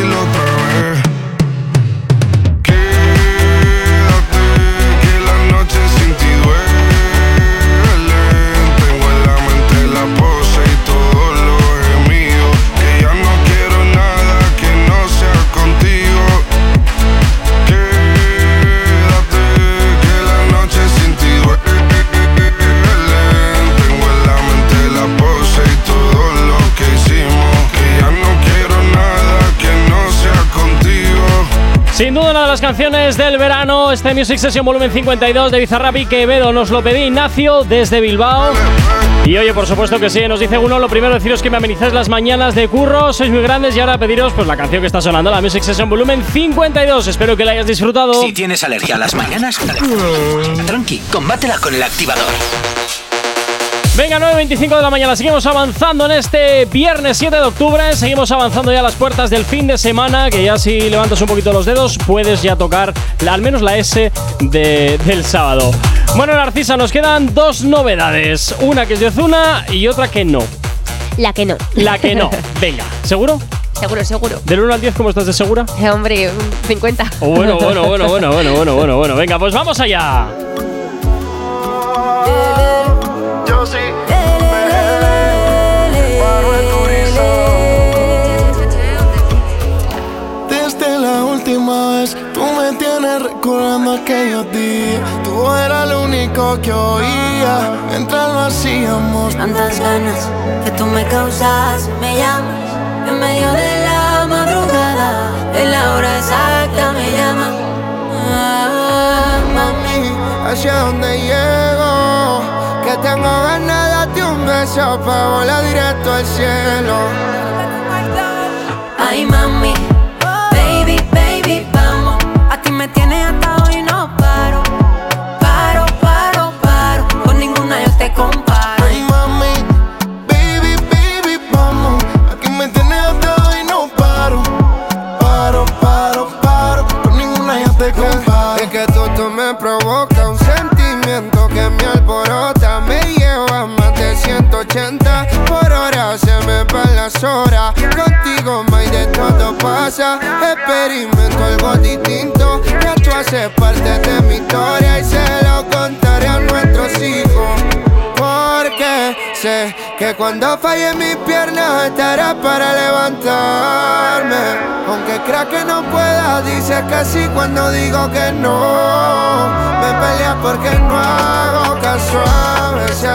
Sin duda una de las canciones del verano, este Music Session volumen 52 de Bizarrap que Quevedo nos lo pedí Ignacio desde Bilbao. Y oye, por supuesto que sí, nos dice uno, lo primero deciros que me amenizáis las mañanas de curro, sois muy grandes y ahora pediros pues la canción que está sonando, la Music Session volumen 52. Espero que la hayas disfrutado. Si tienes alergia a las mañanas, tranqui, combátela con el activador. Venga, 9.25 de la mañana, seguimos avanzando en este viernes 7 de octubre, seguimos avanzando ya a las puertas del fin de semana, que ya si levantas un poquito los dedos puedes ya tocar la, al menos la S de, del sábado. Bueno, Narcisa, nos quedan dos novedades, una que es de Zuna y otra que no. La que no. La que no, venga, ¿seguro? Seguro, seguro. ¿Del 1 al 10 cómo estás de segura? Eh, hombre, 50. Bueno, bueno, bueno, bueno, bueno, bueno, bueno, bueno. Venga, pues vamos allá. Última vez, tú me tienes recordando aquellos días. Tú eras lo único que oía mientras lo hacíamos. Tantas ganas que tú me causas, me llamas en medio de la madrugada, en la hora exacta me llamas. Ah, Mami, hacia dónde llego, que tengo ganas de darte un beso para volar directo al cielo. Ay mami, Contigo, may de todo pasa. Experimento algo distinto. Ya tú haces parte de mi historia y se lo contaré a nuestros hijos. Porque sé que cuando falle mis piernas estarás para levantarme. Aunque crea que no pueda, dices que sí cuando digo que no. Me peleas porque no hago caso a veces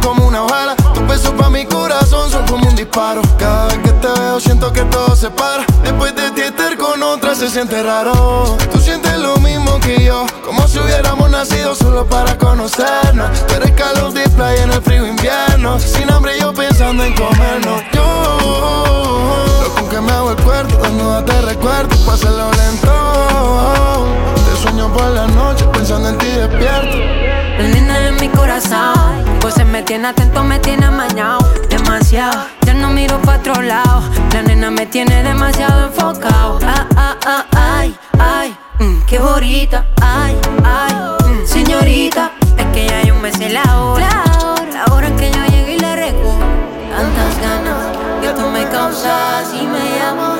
como una hoguera. Tu beso pa' mi corazón son como un disparo. Cada vez que te veo siento que todo se para. Después de ti estar con otra se siente raro. Tú sientes lo mismo que yo, como si hubiéramos nacido solo para conocernos. Tú eres calor de playa en el frío invierno. Sin hambre yo pensando en comernos. Yo, loco que me hago el cuerpo, cuando te recuerdo, pásalo lento. Te sueño por la noche pensando en ti despierto. La nena en mi corazón, pues se me tiene atento, me tiene amañado, Ya no miro pa' otro lado, la nena me tiene demasiado enfocado. Ah, ah, ah, ay, ay, mm, qué bonita, ay, ay, mm, señorita. Es que ya yo me sé la hora, la hora en que yo llegué y le recojo. Tantas ganas que tú me causas y me llamas.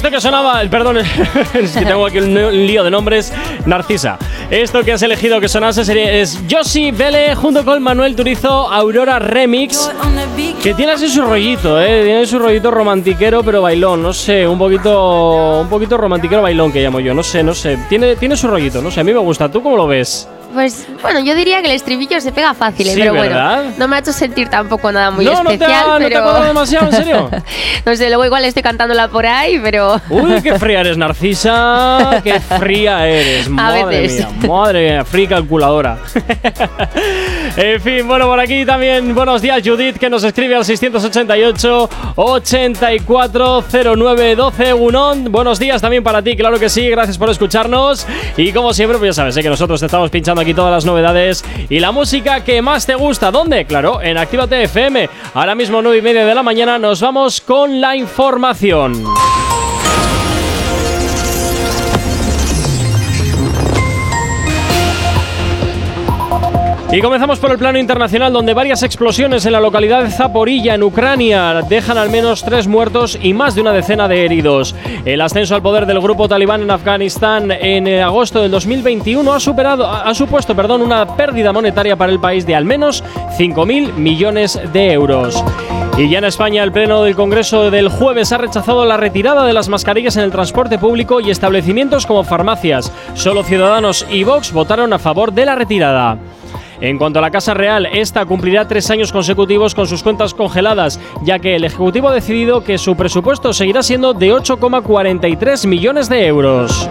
Esto que sonaba, el perdón, es que tengo aquí un, lío de nombres. Narcisa. Esto que has elegido que sonase sería, es Josie Vele junto con Manuel Turizo Aurora Remix. Que tiene así su rollito, ¿eh? Tiene su rollito romantiquero, pero bailón. No sé, un poquito, un poquito romantiquero bailón que llamo yo. No sé, no sé. Tiene, tiene su rollito, no sé. A mí me gusta. ¿Tú cómo lo ves? Pues bueno, yo diría que el estribillo se pega fácil, ¿eh? Sí, pero ¿verdad? bueno, no me ha hecho sentir tampoco nada muy No, no te ha- especial. no te ha pero... demasiado, ¿en serio? no sé, luego igual estoy cantándola por ahí, pero. Uy, qué fría eres, Narcisa. Qué fría eres. Madre veces. mía, madre mía, fría calculadora. En fin, bueno, por aquí también buenos días Judith que nos escribe al 688 8409 12 Unón. Buenos días también para ti, claro que sí, gracias por escucharnos. Y como siempre, pues ya sabes ¿eh? que nosotros te estamos pinchando aquí todas las novedades y la música que más te gusta. ¿Dónde? Claro, en Actívate FM. Ahora mismo 9 y media de la mañana nos vamos con la información. Y comenzamos por el plano internacional, donde varias explosiones en la localidad de Zaporilla, en Ucrania, dejan al menos tres muertos y más de una decena de heridos. El ascenso al poder del grupo talibán en Afganistán en agosto del 2021 ha, superado, ha supuesto perdón, una pérdida monetaria para el país de al menos 5.000 millones de euros. Y ya en España, el Pleno del Congreso del jueves ha rechazado la retirada de las mascarillas en el transporte público y establecimientos como farmacias. Solo Ciudadanos y Vox votaron a favor de la retirada. En cuanto a la Casa Real, esta cumplirá tres años consecutivos con sus cuentas congeladas, ya que el Ejecutivo ha decidido que su presupuesto seguirá siendo de 8,43 millones de euros.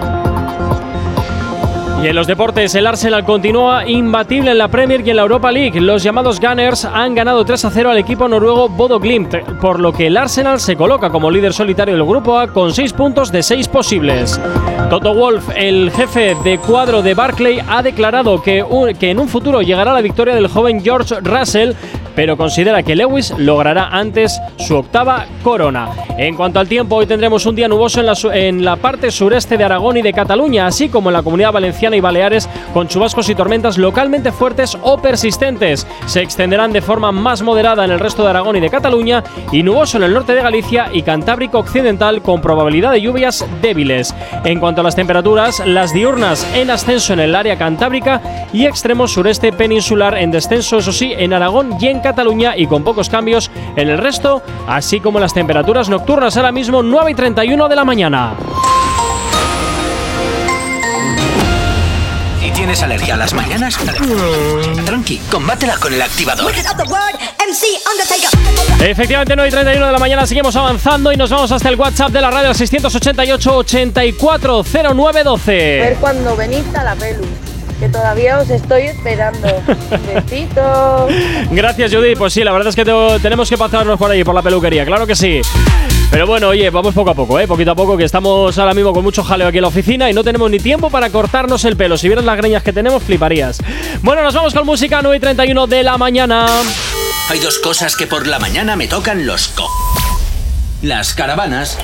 Y en los deportes, el Arsenal continúa imbatible en la Premier y en la Europa League. Los llamados Gunners han ganado 3 a 0 al equipo noruego Bodo Glimt, por lo que el Arsenal se coloca como líder solitario del grupo A con 6 puntos de 6 posibles. Toto Wolf, el jefe de cuadro de Barclay, ha declarado que, que en un futuro llegará la victoria del joven George Russell, pero considera que Lewis logrará antes su octava corona. En cuanto al tiempo, hoy tendremos un día nuboso en la, en la parte sureste de Aragón y de Cataluña, así como en la comunidad valenciana y Baleares, con chubascos y tormentas localmente fuertes o persistentes. Se extenderán de forma más moderada en el resto de Aragón y de Cataluña, y nuboso en el norte de Galicia y Cantábrico Occidental, con probabilidad de lluvias débiles. En cuanto a las temperaturas, las diurnas en ascenso en el área cantábrica y extremo sureste peninsular en descenso, eso sí, en Aragón y en Cataluña y con pocos cambios en el resto, así como las temperaturas nocturnas ahora mismo 9 y 31 de la mañana. Si tienes alergia a las mañanas, tranqui, combátela con el activador. Efectivamente, 9 y 31 de la mañana seguimos avanzando y nos vamos hasta el WhatsApp de la radio 688 840912. Ver cuando venís a la pelu que todavía os estoy esperando. Besitos. Gracias, Judy. Pues sí, la verdad es que te- tenemos que pasarnos por ahí, por la peluquería, claro que sí. Pero bueno, oye, vamos poco a poco, ¿eh? Poquito a poco, que estamos ahora mismo con mucho jaleo aquí en la oficina y no tenemos ni tiempo para cortarnos el pelo. Si vieras las greñas que tenemos, fliparías. Bueno, nos vamos con música 9 y 31 de la mañana. Hay dos cosas que por la mañana me tocan los co. Las caravanas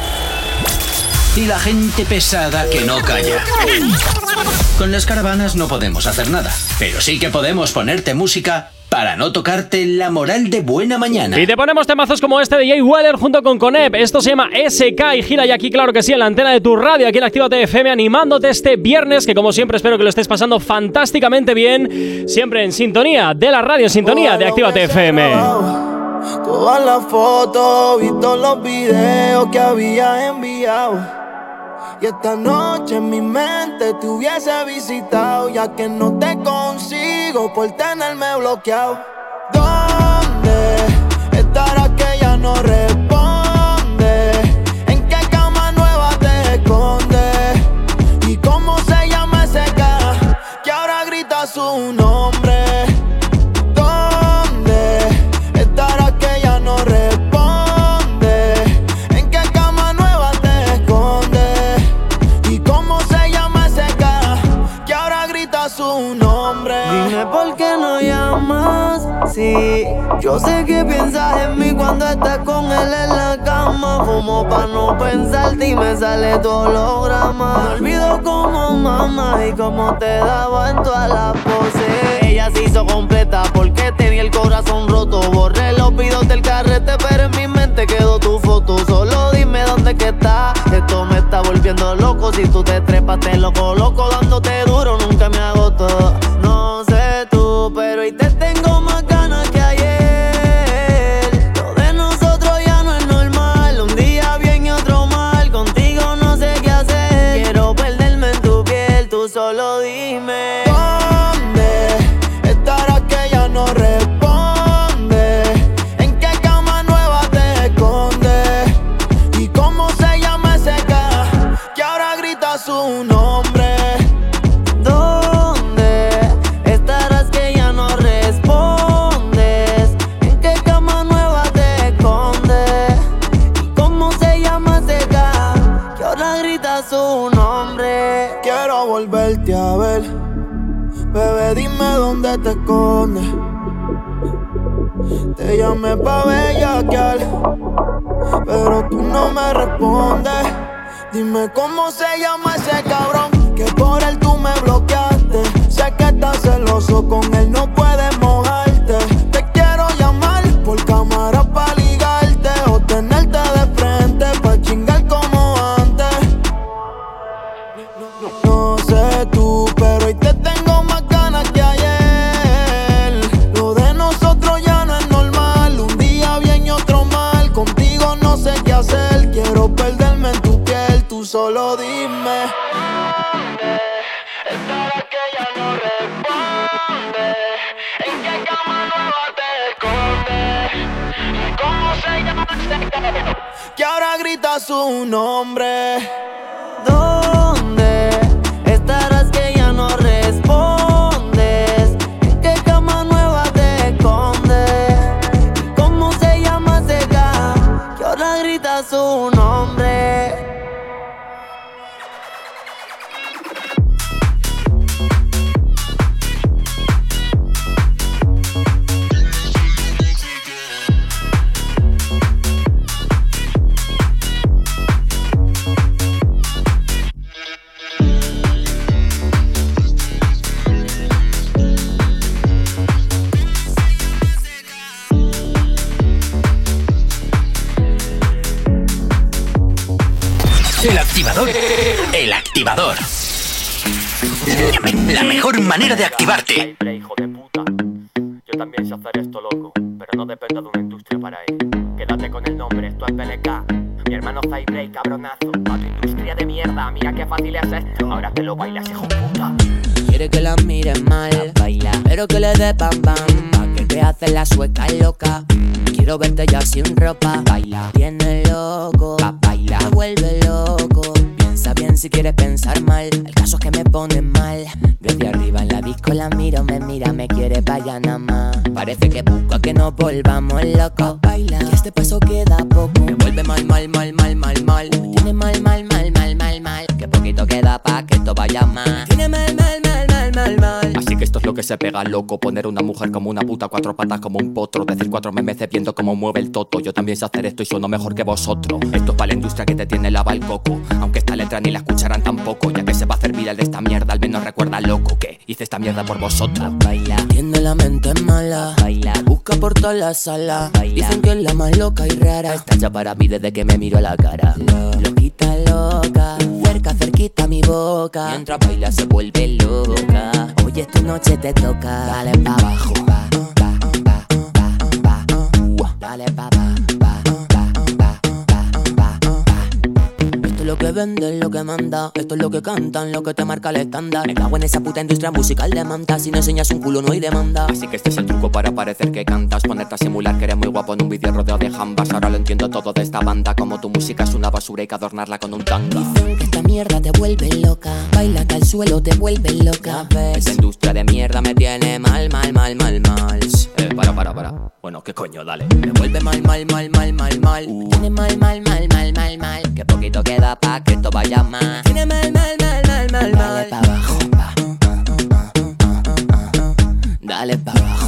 y la gente pesada que no calla. Con las caravanas no podemos hacer nada, pero sí que podemos ponerte música para no tocarte la moral de buena mañana. Y te ponemos temazos como este de Jay Weller junto con Conep. Esto se llama SK y gira y aquí, claro que sí, en la antena de tu radio, aquí en Actívate FM, animándote este viernes, que como siempre espero que lo estés pasando fantásticamente bien. Siempre en sintonía de la radio, en sintonía de Actívate FM. Todas las fotos, visto los videos que había enviado. Y esta noche en mi mente te hubiese visitado, ya que no te consigo por tenerme bloqueado. ¿Dónde estará que ya no responde? Yo sé que piensas en mí cuando estás con él en la cama. Como pa' no pensarte y me sale tu holograma Me olvido como mamá y cómo te daba en todas las poses. Ella se hizo completa porque tenía el corazón roto. Borré los videos del carrete pero en mi mente quedó tu foto. Solo dime dónde que está. Esto me está volviendo loco. Si tú te trepas te lo coloco. Dándote duro nunca me agoto No sé tú pero hoy te volverte a ver. Bebé, dime dónde te escondes. Te llamé pa' bellaquear, pero tú no me respondes. Dime cómo se llama ese cabrón que por él tú me bloqueaste. Sé que estás celoso, con él no puedes solo dime. Estará que ya no responde. ¿En qué cama nueva te escondes? ¿Y cómo se llama ese Que ahora grita su nombre. ¿Dónde estarás que ya no respondes? ¿En activador. El activador. La mejor manera de activarte. Yo también sé hacer esto, loco, pero no dependo de una industria para ello. Quédate con el nombre, esto es PLK. Mi hermano Break, cabronazo. A tu industria de mierda, mira qué fácil es esto. Ahora te lo bailas, hijo puta. Quiere que la mire mal, baila, pero que le dé bam bam. Pa' que te hace la sueca loca. Quiero verte ya sin ropa, baila. Tiene loco, pa' baila, vuelve loco. Si quieres pensar mal. El caso es que me pone mal. Desde arriba en la disco la miro, me mira, me quiere vaya nada más. Parece que busca que nos volvamos locos. Baila, y este paso queda poco. Me vuelve mal, mal, mal, mal, mal, mal. Me tiene mal, mal, mal, mal, mal, mal. Que poquito queda pa' que esto vaya más. Tiene mal, mal, esto es lo que se pega, loco. Poner una mujer como una puta, cuatro patas como un potro. Decir cuatro memes viendo cómo mueve el toto. Yo también sé hacer esto y sueno mejor que vosotros. Esto es para la industria que te tiene lava el coco. Aunque esta letra ni la escucharán tampoco. Ya que se va a hacer viral de esta mierda, al menos recuerda loco que hice esta mierda por vosotros. Baila, tiene la mente mala. Baila, busca por toda la sala. Dicen que es la más loca y rara. Está ya para mí desde que me miro a la cara. Loquita loca, cerca, cerquita mi boca. Mientras baila se vuelve loca. Hoy es tu noche, te toca. Dale pa' abajo. va, va, va, va, va. Dale pa' abajo. Lo que vende, lo que manda. Esto es lo que cantan, lo que te marca el estándar. Me cago en esa puta industria musical de manta. Si no enseñas un culo, no hay demanda. Así que este es el truco para parecer que cantas. Ponerte a simular que eres muy guapo en un vídeo rodeado de jambas. Ahora lo entiendo todo de esta banda. Como tu música es una basura, hay que adornarla con un tanga. Dicen que esta mierda te vuelve loca. Baila el suelo, te vuelve loca. Esta industria de mierda me tiene mal, mal, mal, mal, mal. Eh, para, para, para. Bueno, ¿qué coño? Dale. Me vuelve mal, mal, mal, mal, mal, mal. Tiene mal, mal, mal, mal, mal, mal. Que poquito queda pa' que esto vaya más. Tiene mal, mal, mal, mal, mal, mal. Dale pa' abajo. Dale pa' abajo.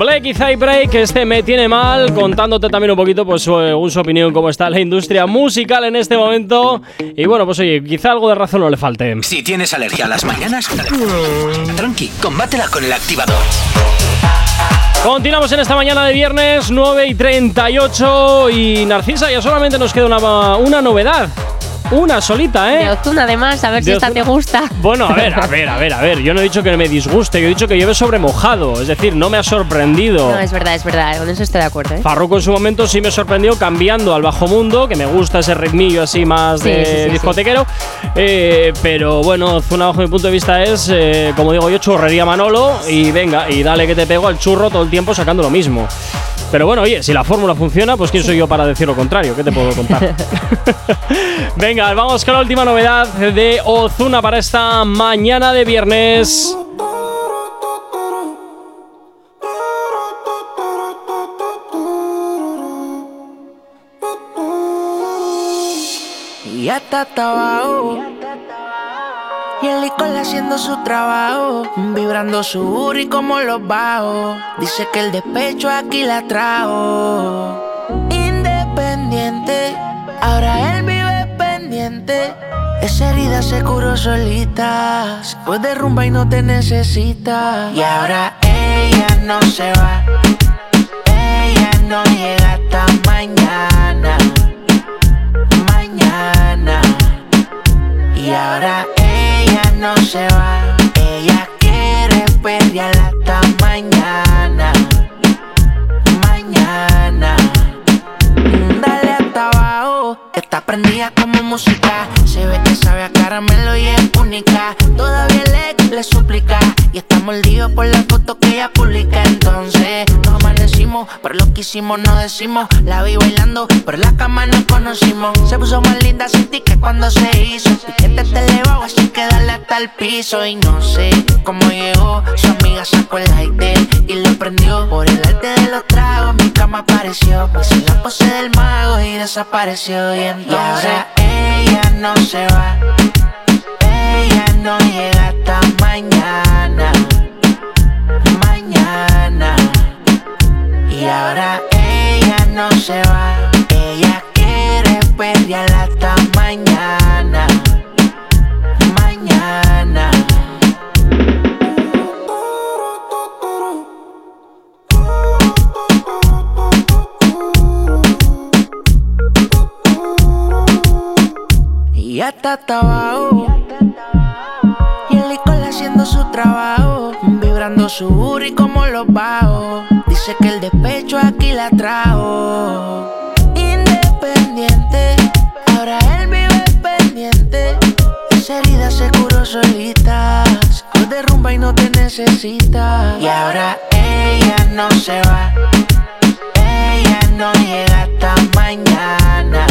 Y Zay Break, este me tiene mal, contándote también un poquito, pues, según su opinión, cómo está la industria musical en este momento. Y bueno, pues oye, quizá algo de razón no le falte. Si tienes alergia a las mañanas, tranqui, combátela con el activador. Continuamos en esta mañana de viernes 9 y 38 y Narcisa, ya solamente nos queda una, una novedad. Una solita, ¿eh? De Ozuna, además, a ver si De esta Ozuna. te gusta. Bueno, a ver, a ver, a ver, a ver. Yo no he dicho que me disguste, yo he dicho que lleve sobre mojado. Es decir, no me ha sorprendido. No, es verdad, es verdad. Con eso estoy de acuerdo, ¿eh? Farruko en su momento sí me sorprendió cambiando al bajo mundo, que me gusta ese ritmillo así más Sí, de sí, sí. discotequero. Eh, pero bueno, Ozuna bajo mi punto de vista es, eh, como digo yo, churrería Manolo y venga, y dale que te pego al churro todo el tiempo sacando lo mismo. Pero bueno, oye, si la fórmula funciona, pues quién soy yo para decir lo contrario, ¿qué te puedo contar? Venga, vamos con la última novedad de Ozuna para esta mañana de viernes. Y ya está abajo. Y el licor haciendo su trabajo, vibrando su uri como los bajos. Dice que el despecho aquí la trajo. Independiente, ahora él vive pendiente. Esa herida se curó solita. Se fue de rumba y no te necesita. Y ahora ella no se va. Ella no llega hasta mañana. Mañana. Y ahora ella no se va. Ella quiere pelear hasta mañana. Mañana. Dale hasta abajo. Está prendida como música. Se ve que sabe a caramelo y es única. Todavía le, le suplica. Y está mordido por la foto que ella publica. Entonces nos amanecimos, pero lo que hicimos no decimos. La vi bailando, pero la cama nos conocimos. Se puso más linda sin ti que cuando se hizo. Piquete te elevado, así que dale hasta el piso. Y no sé cómo llegó. Su amiga sacó el light de él y lo prendió. Por el arte de los tragos, mi cama apareció. Hizo la pose del mago y desapareció. Y entonces ahora ella no se va. Ella no llega hasta mañana. Mañana. Y ahora ella no se va. Ella quiere pelear hasta mañana. Mañana. Y hasta abajo. Y el licor haciendo su trabajo. Vibrando su uri como los bajos. Dice que el despecho aquí la trajo. Independiente, ahora él vive pendiente. Esa herida se curó solita. Se fue de rumba y no te necesita. Y ahora ella no se va. Ella no llega hasta mañana.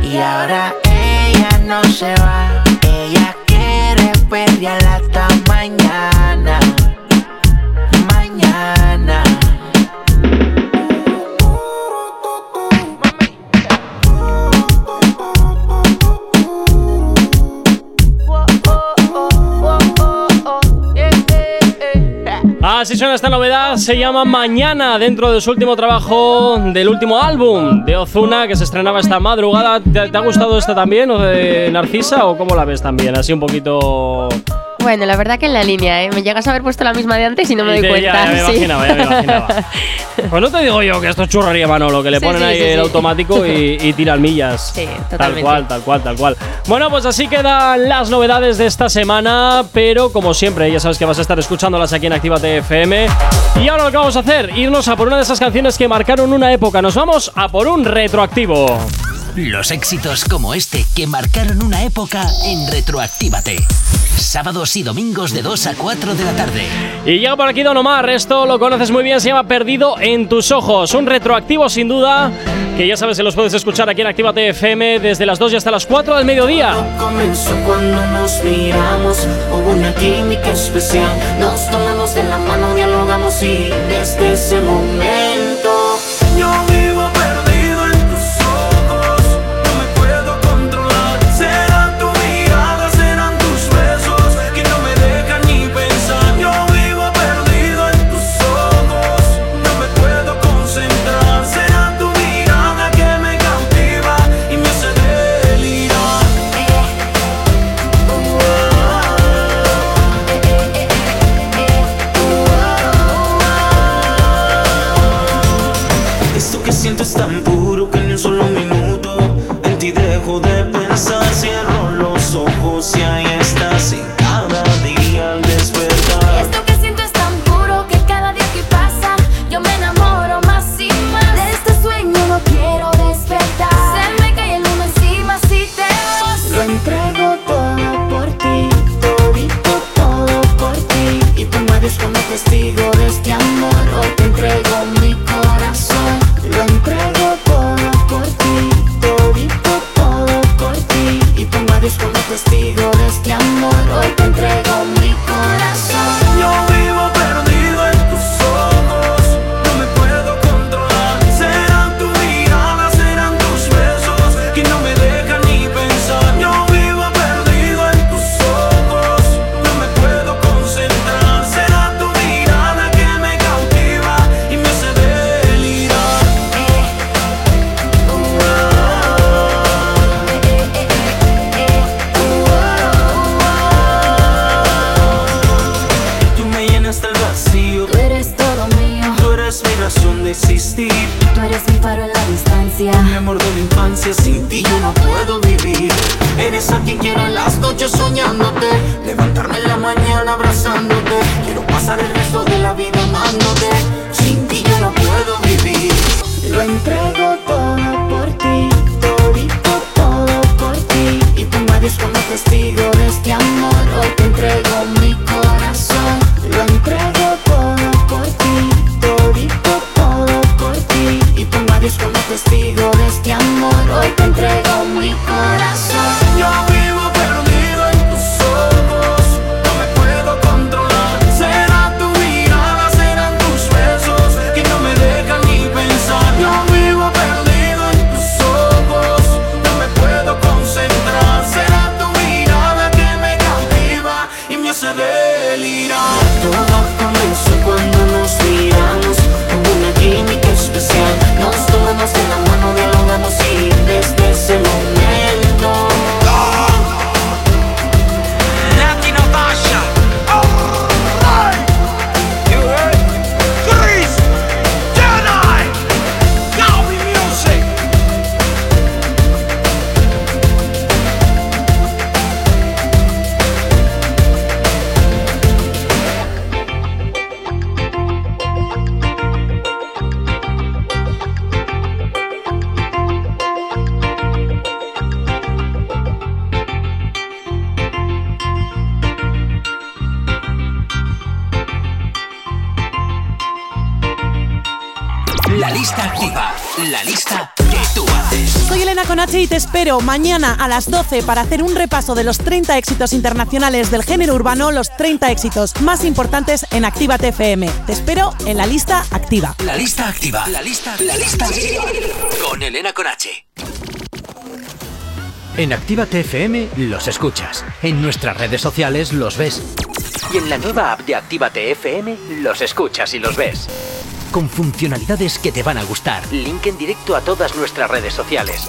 Y ahora ella no se va. Ella quiere pelear hasta. Mañana. Así suena esta novedad, se llama Mañana, dentro de su último trabajo del último álbum de Ozuna, que se estrenaba esta madrugada. ¿Te, te ha gustado esta también, o de Narcisa, o cómo la ves también? Así un poquito... Bueno, la verdad que en la línea, ¿eh? Me llegas a haber puesto la misma de antes y no me doy Ya, cuenta. ya me sí. imaginaba, ya me imaginaba. Pues no te digo yo que esto es churrería, Manolo, que le Sí, ponen sí, ahí el automático y, y tiran millas. Sí, Tal totalmente. cual, tal cual, tal cual. Bueno, pues así quedan las novedades de esta semana, pero como siempre, ya sabes que vas a estar escuchándolas aquí en Actívate FM. Y ahora lo que vamos a hacer, irnos a por una de esas canciones que marcaron una época. Nos vamos a por un retroactivo. Los éxitos como este que marcaron una época en Retroactívate. Sábados y domingos de 2 a 4 de la tarde. Y llega por aquí Don Omar, esto lo conoces muy bien, se llama Perdido en tus ojos. Un retroactivo sin duda, que ya sabes que los puedes escuchar aquí en Actívate FM desde las 2 y hasta las 4 del mediodía. Comenzó cuando nos miramos, hubo una química especial. Nos tomamos de la mano, dialogamos y desde ese momento existir. Tú eres mi faro en la distancia. Mi amor de la infancia, sin ti yo no puedo vivir. Eres a quien quiero en las noches soñándote. Levantarme en la mañana abrazándote. Quiero pasar el resto de la vida amándote. Sin ti yo no puedo vivir. Lo entrego todo por ti, todito todo por ti. Y pongo a Dios como testigo de este amor. Hoy te entrego entrego mi Mañana a las 12 para hacer un repaso de los 30 éxitos internacionales del género urbano, los 30 éxitos más importantes en Actívate FM. Te espero en la lista activa. La lista activa. La lista, la lista con Elena Conache. En Actívate FM los escuchas. En nuestras redes sociales los ves. Y en la nueva app de Actívate FM los escuchas y los ves. Con funcionalidades que te van a gustar. Link en directo a todas nuestras redes sociales.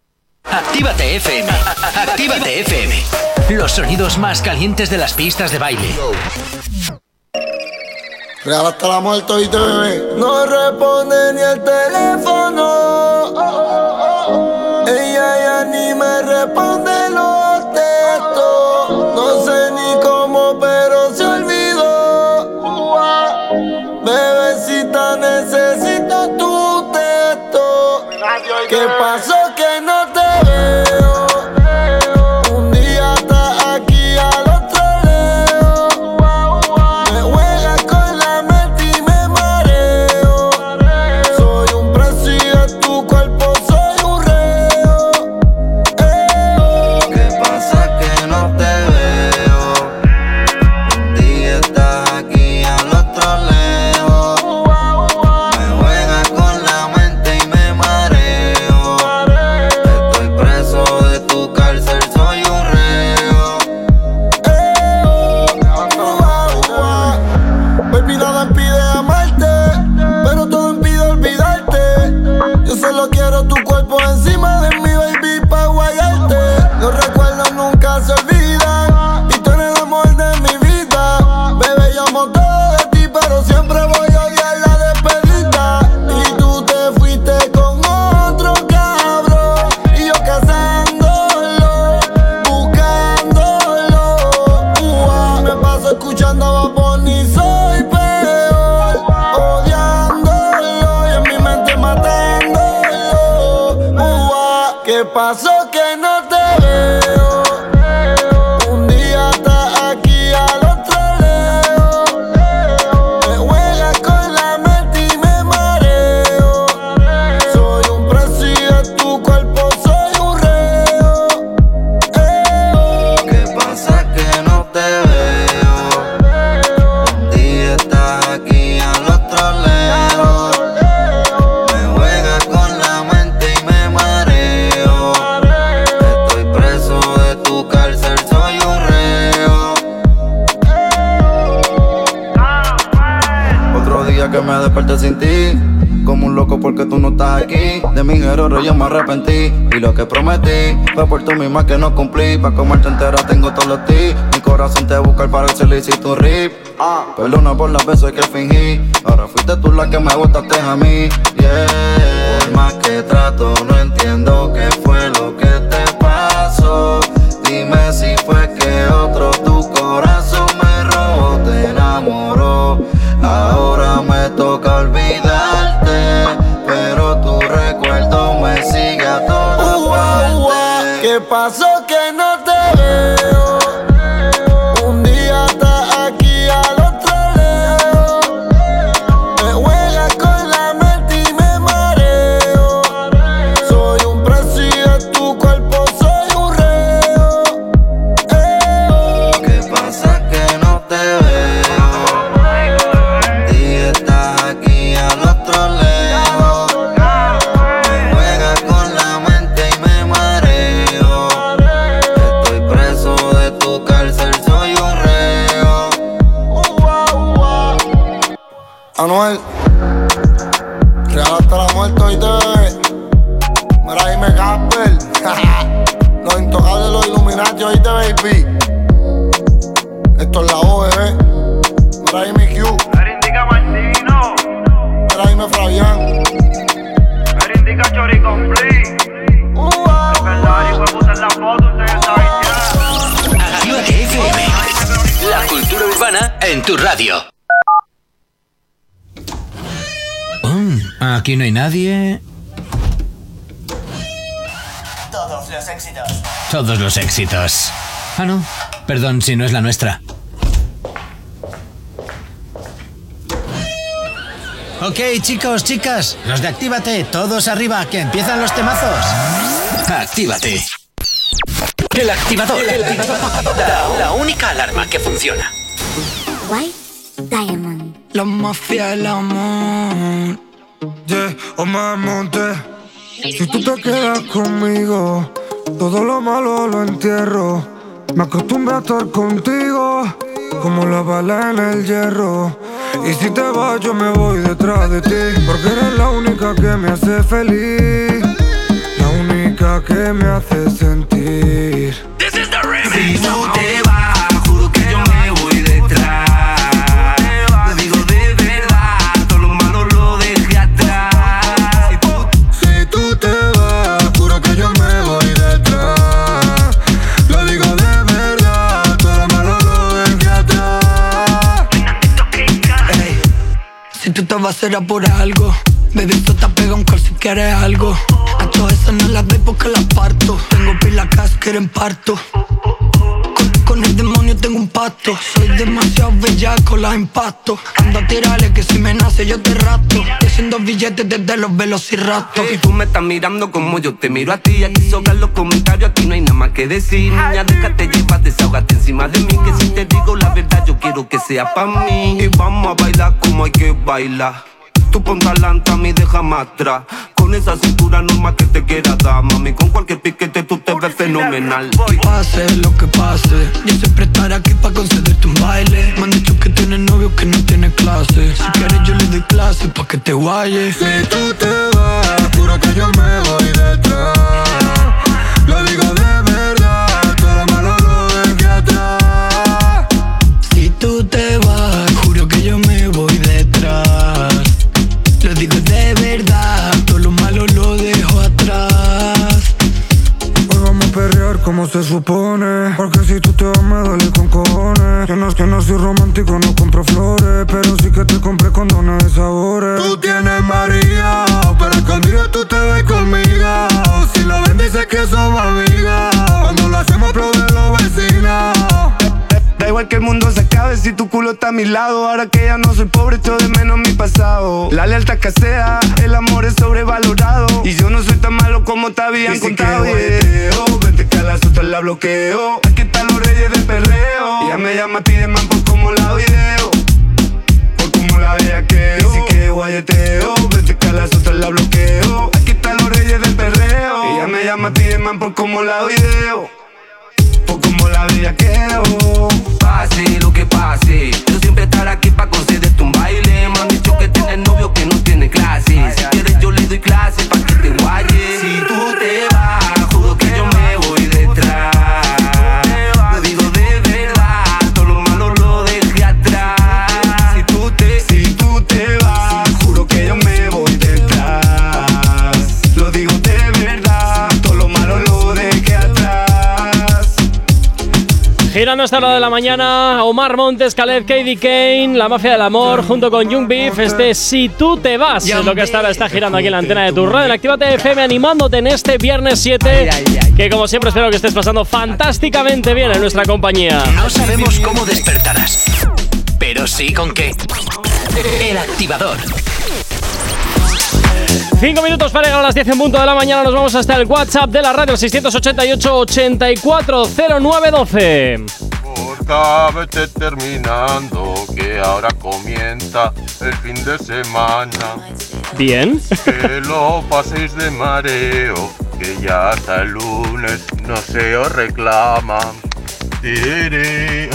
Actívate FM. Actívate FM. Los sonidos más calientes de las pistas de baile. Real hasta la muerte y te bebé. No responde ni el teléfono. Ella ya ni me responde los Pa' comerte entera tengo todos los ti. Mi corazón te busca para el le hiciste un rip. Perdona por las veces que Éxitos. Ah, no. Perdón si no es la nuestra. Ok, chicos, chicas, los de Actívate, todos arriba, que empiezan los temazos. Actívate. El activador. La, la única alarma que funciona. White Diamond. La mafia del amor. Yeah, o monté. Si tú te quedas conmigo, todo lo malo lo entierro. Me acostumbré a estar contigo, como la bala en el hierro. Y si te vas, yo me voy detrás de ti, porque eres la única que me hace feliz. La única que me hace sentir. Si no te vas, Vas será por algo. Baby, esto te pega un call si quieres algo. A todas esas no las doy porque las parto. Tengo pila que quieren parto con, el demonio tengo un pacto Soy demasiado bellaco, las impacto Ando a tirarle que si me nace yo te rato Y haciendo billetes desde los velociraptos Y tú me estás mirando como yo te miro a ti. Aquí sobran los comentarios, aquí no hay nada más que decir. Niña, déjate llevar, desahogate encima de mí. Que si te digo la verdad, yo quiero que sea pa' mí. Y vamos a bailar como hay que bailar. Tú pon talanta, a mí déjame atrás. Con esa cintura normal que te quiera dar, mami. Con cualquier piquete tú te ves fenomenal. Pase lo que pase Yo siempre estaré aquí para concederte un baile Me han dicho que tienes novio que no tiene clase Si quieres yo le doy clase pa' que te guayes Si tú te vas, juro que yo me voy detrás. Lo digo se supone. Porque si tú te vas, me duele con cojones. Que no es que no soy romántico, no compro flores. Pero sí que te compré condones de sabores. Tú tienes María, pero escondido tú te ves conmigo. Si lo ven, dices que somos amigas. Cuando igual que el mundo se acabe si tu culo está a mi lado. Ahora que ya no soy pobre, echo de menos mi pasado. La lealtad escasea, el amor es sobrevalorado. Y yo no soy tan malo como te habían Dice contado. que yeah. Vente que a las otras la bloqueo. Aquí están los reyes del perreo. Ella me llama, pide man por como la video. Por como la bellaqueo. Dice que guayeteo. Vente que a las otras la bloqueo. Aquí están los reyes del perreo. Ella me llama, pide man por como la video. Cuerpo como la de aqueo. Pase lo que pase, yo siempre estar aquí pa' concederte un baile. Me han dicho que tienes novio que no tiene clase. Si quieres yo le doy clase pa' que te guayes. Si tú te vas, juro que yo me Girando hasta la hora de la mañana, Omar Montes, Khaled, Katie Kane, la mafia del amor, junto con Young Beef. Este Si tú te vas es lo que está, está girando aquí en la antena de tu radio. Actívate FM, animándote en este viernes 7. Que como siempre, espero que estés pasando fantásticamente bien en nuestra compañía. No sabemos cómo despertarás, pero sí con qué. El activador. Cinco minutos para llegar a las 10 en punto de la mañana. Nos vamos hasta el WhatsApp de la radio 688-840912. Porta, vete terminando, que ahora comienza el fin de semana. Bien. Que lo paséis de mareo, que ya hasta el lunes no se os reclama. Tiriri.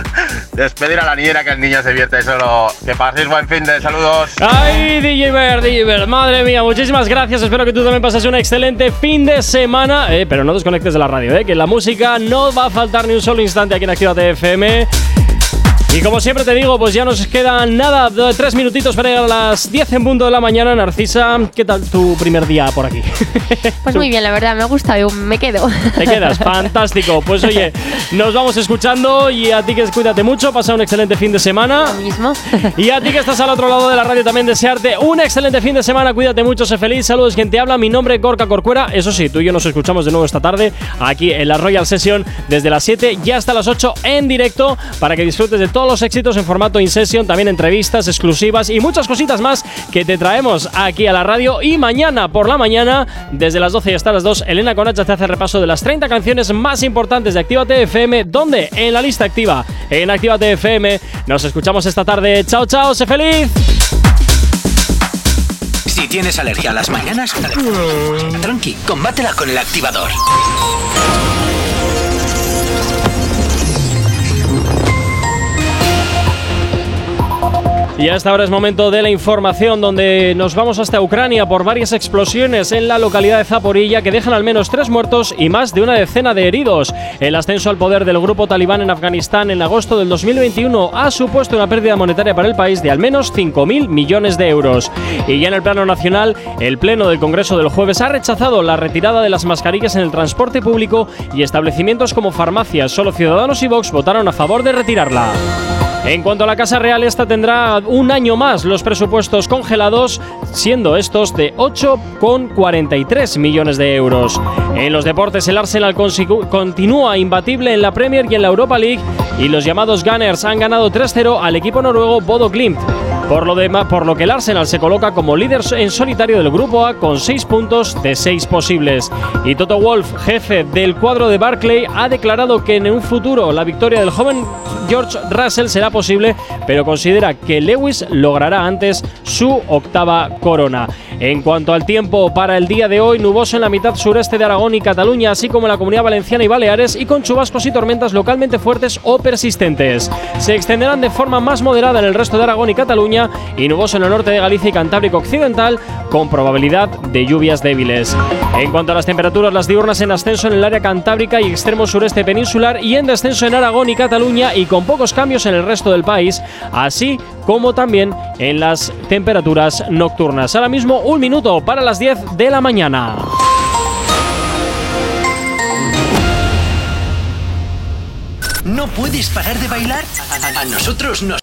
Despedir a la niñera que el niño se vierte solo. Que paséis buen fin de saludos. Ay, DJ Ver, DJ Ver, madre mía, muchísimas gracias. Espero que tú también pases un excelente fin de semana. Eh, pero no desconectes de la radio, eh, que la música no va a faltar ni un solo instante aquí en Actívate FM. Y como siempre te digo, pues ya nos quedan nada, tres minutitos para llegar a las 10 en punto de la mañana. Narcisa, ¿qué tal tu primer día por aquí? Pues muy bien, la verdad, me yo me quedo. Te quedas, fantástico. Pues oye, nos vamos escuchando y a ti que cuídate mucho, pasa un excelente fin de semana. Lo mismo. Y a ti que estás al otro lado de la radio también desearte un excelente fin de semana, cuídate mucho, sé feliz, saludos quien te habla, mi nombre es Gorka Corcuera, eso sí, tú y yo nos escuchamos de nuevo esta tarde aquí en la Royal Session desde las 7 y hasta las 8 en directo para que disfrutes de todos los éxitos en formato in session, también entrevistas exclusivas y muchas cositas más que te traemos aquí a la radio y mañana por la mañana desde las 12 y hasta las 2 Elena Conacha te hace repaso de las 30 canciones más importantes de Actívate FM, ¿dónde? En la lista activa, en Actívate FM. Nos escuchamos esta tarde. Chao, chao, sé feliz. Si tienes alergia a las mañanas, tranqui, combátela con el activador. Y hasta ahora es momento de la información donde nos vamos hasta Ucrania por varias explosiones en la localidad de Zaporilla que dejan al menos tres muertos y más de una decena de heridos. El ascenso al poder del grupo talibán en Afganistán en agosto del 2021 ha supuesto una pérdida monetaria para el país de al menos 5.000 millones de euros. Y ya en el plano nacional, el Pleno del Congreso del jueves ha rechazado la retirada de las mascarillas en el transporte público y establecimientos como farmacias. Solo Ciudadanos y Vox votaron a favor de retirarla. En cuanto a la Casa Real, esta tendrá un año más los presupuestos congelados, siendo estos de 8,43 millones de euros. En los deportes, el Arsenal continúa imbatible en la Premier y en la Europa League, y los llamados Gunners han ganado 3-0 al equipo noruego Bodo Glimt. Por lo, dema- por lo que el Arsenal se coloca como líder en solitario del grupo A con 6 puntos de 6 posibles. Y Toto Wolf, jefe del cuadro de Barclay, ha declarado que en un futuro la victoria del joven George Russell será posible, pero considera que Lewis logrará antes su octava corona. En cuanto al tiempo para el día de hoy, nuboso en la mitad sureste de Aragón y Cataluña, así como en la Comunidad Valenciana y Baleares, y con chubascos y tormentas localmente fuertes o persistentes. Se extenderán de forma más moderada en el resto de Aragón y Cataluña, y nuboso en el norte de Galicia y Cantábrico Occidental, con probabilidad de lluvias débiles. En cuanto a las temperaturas, las diurnas en ascenso en el área cantábrica y extremo sureste peninsular, y en descenso en Aragón y Cataluña, y con pocos cambios en el resto del país, así como también en las temperaturas nocturnas. Ahora mismo un minuto para las 10 de la mañana. ¿No puedes parar de bailar? A, nosotros nos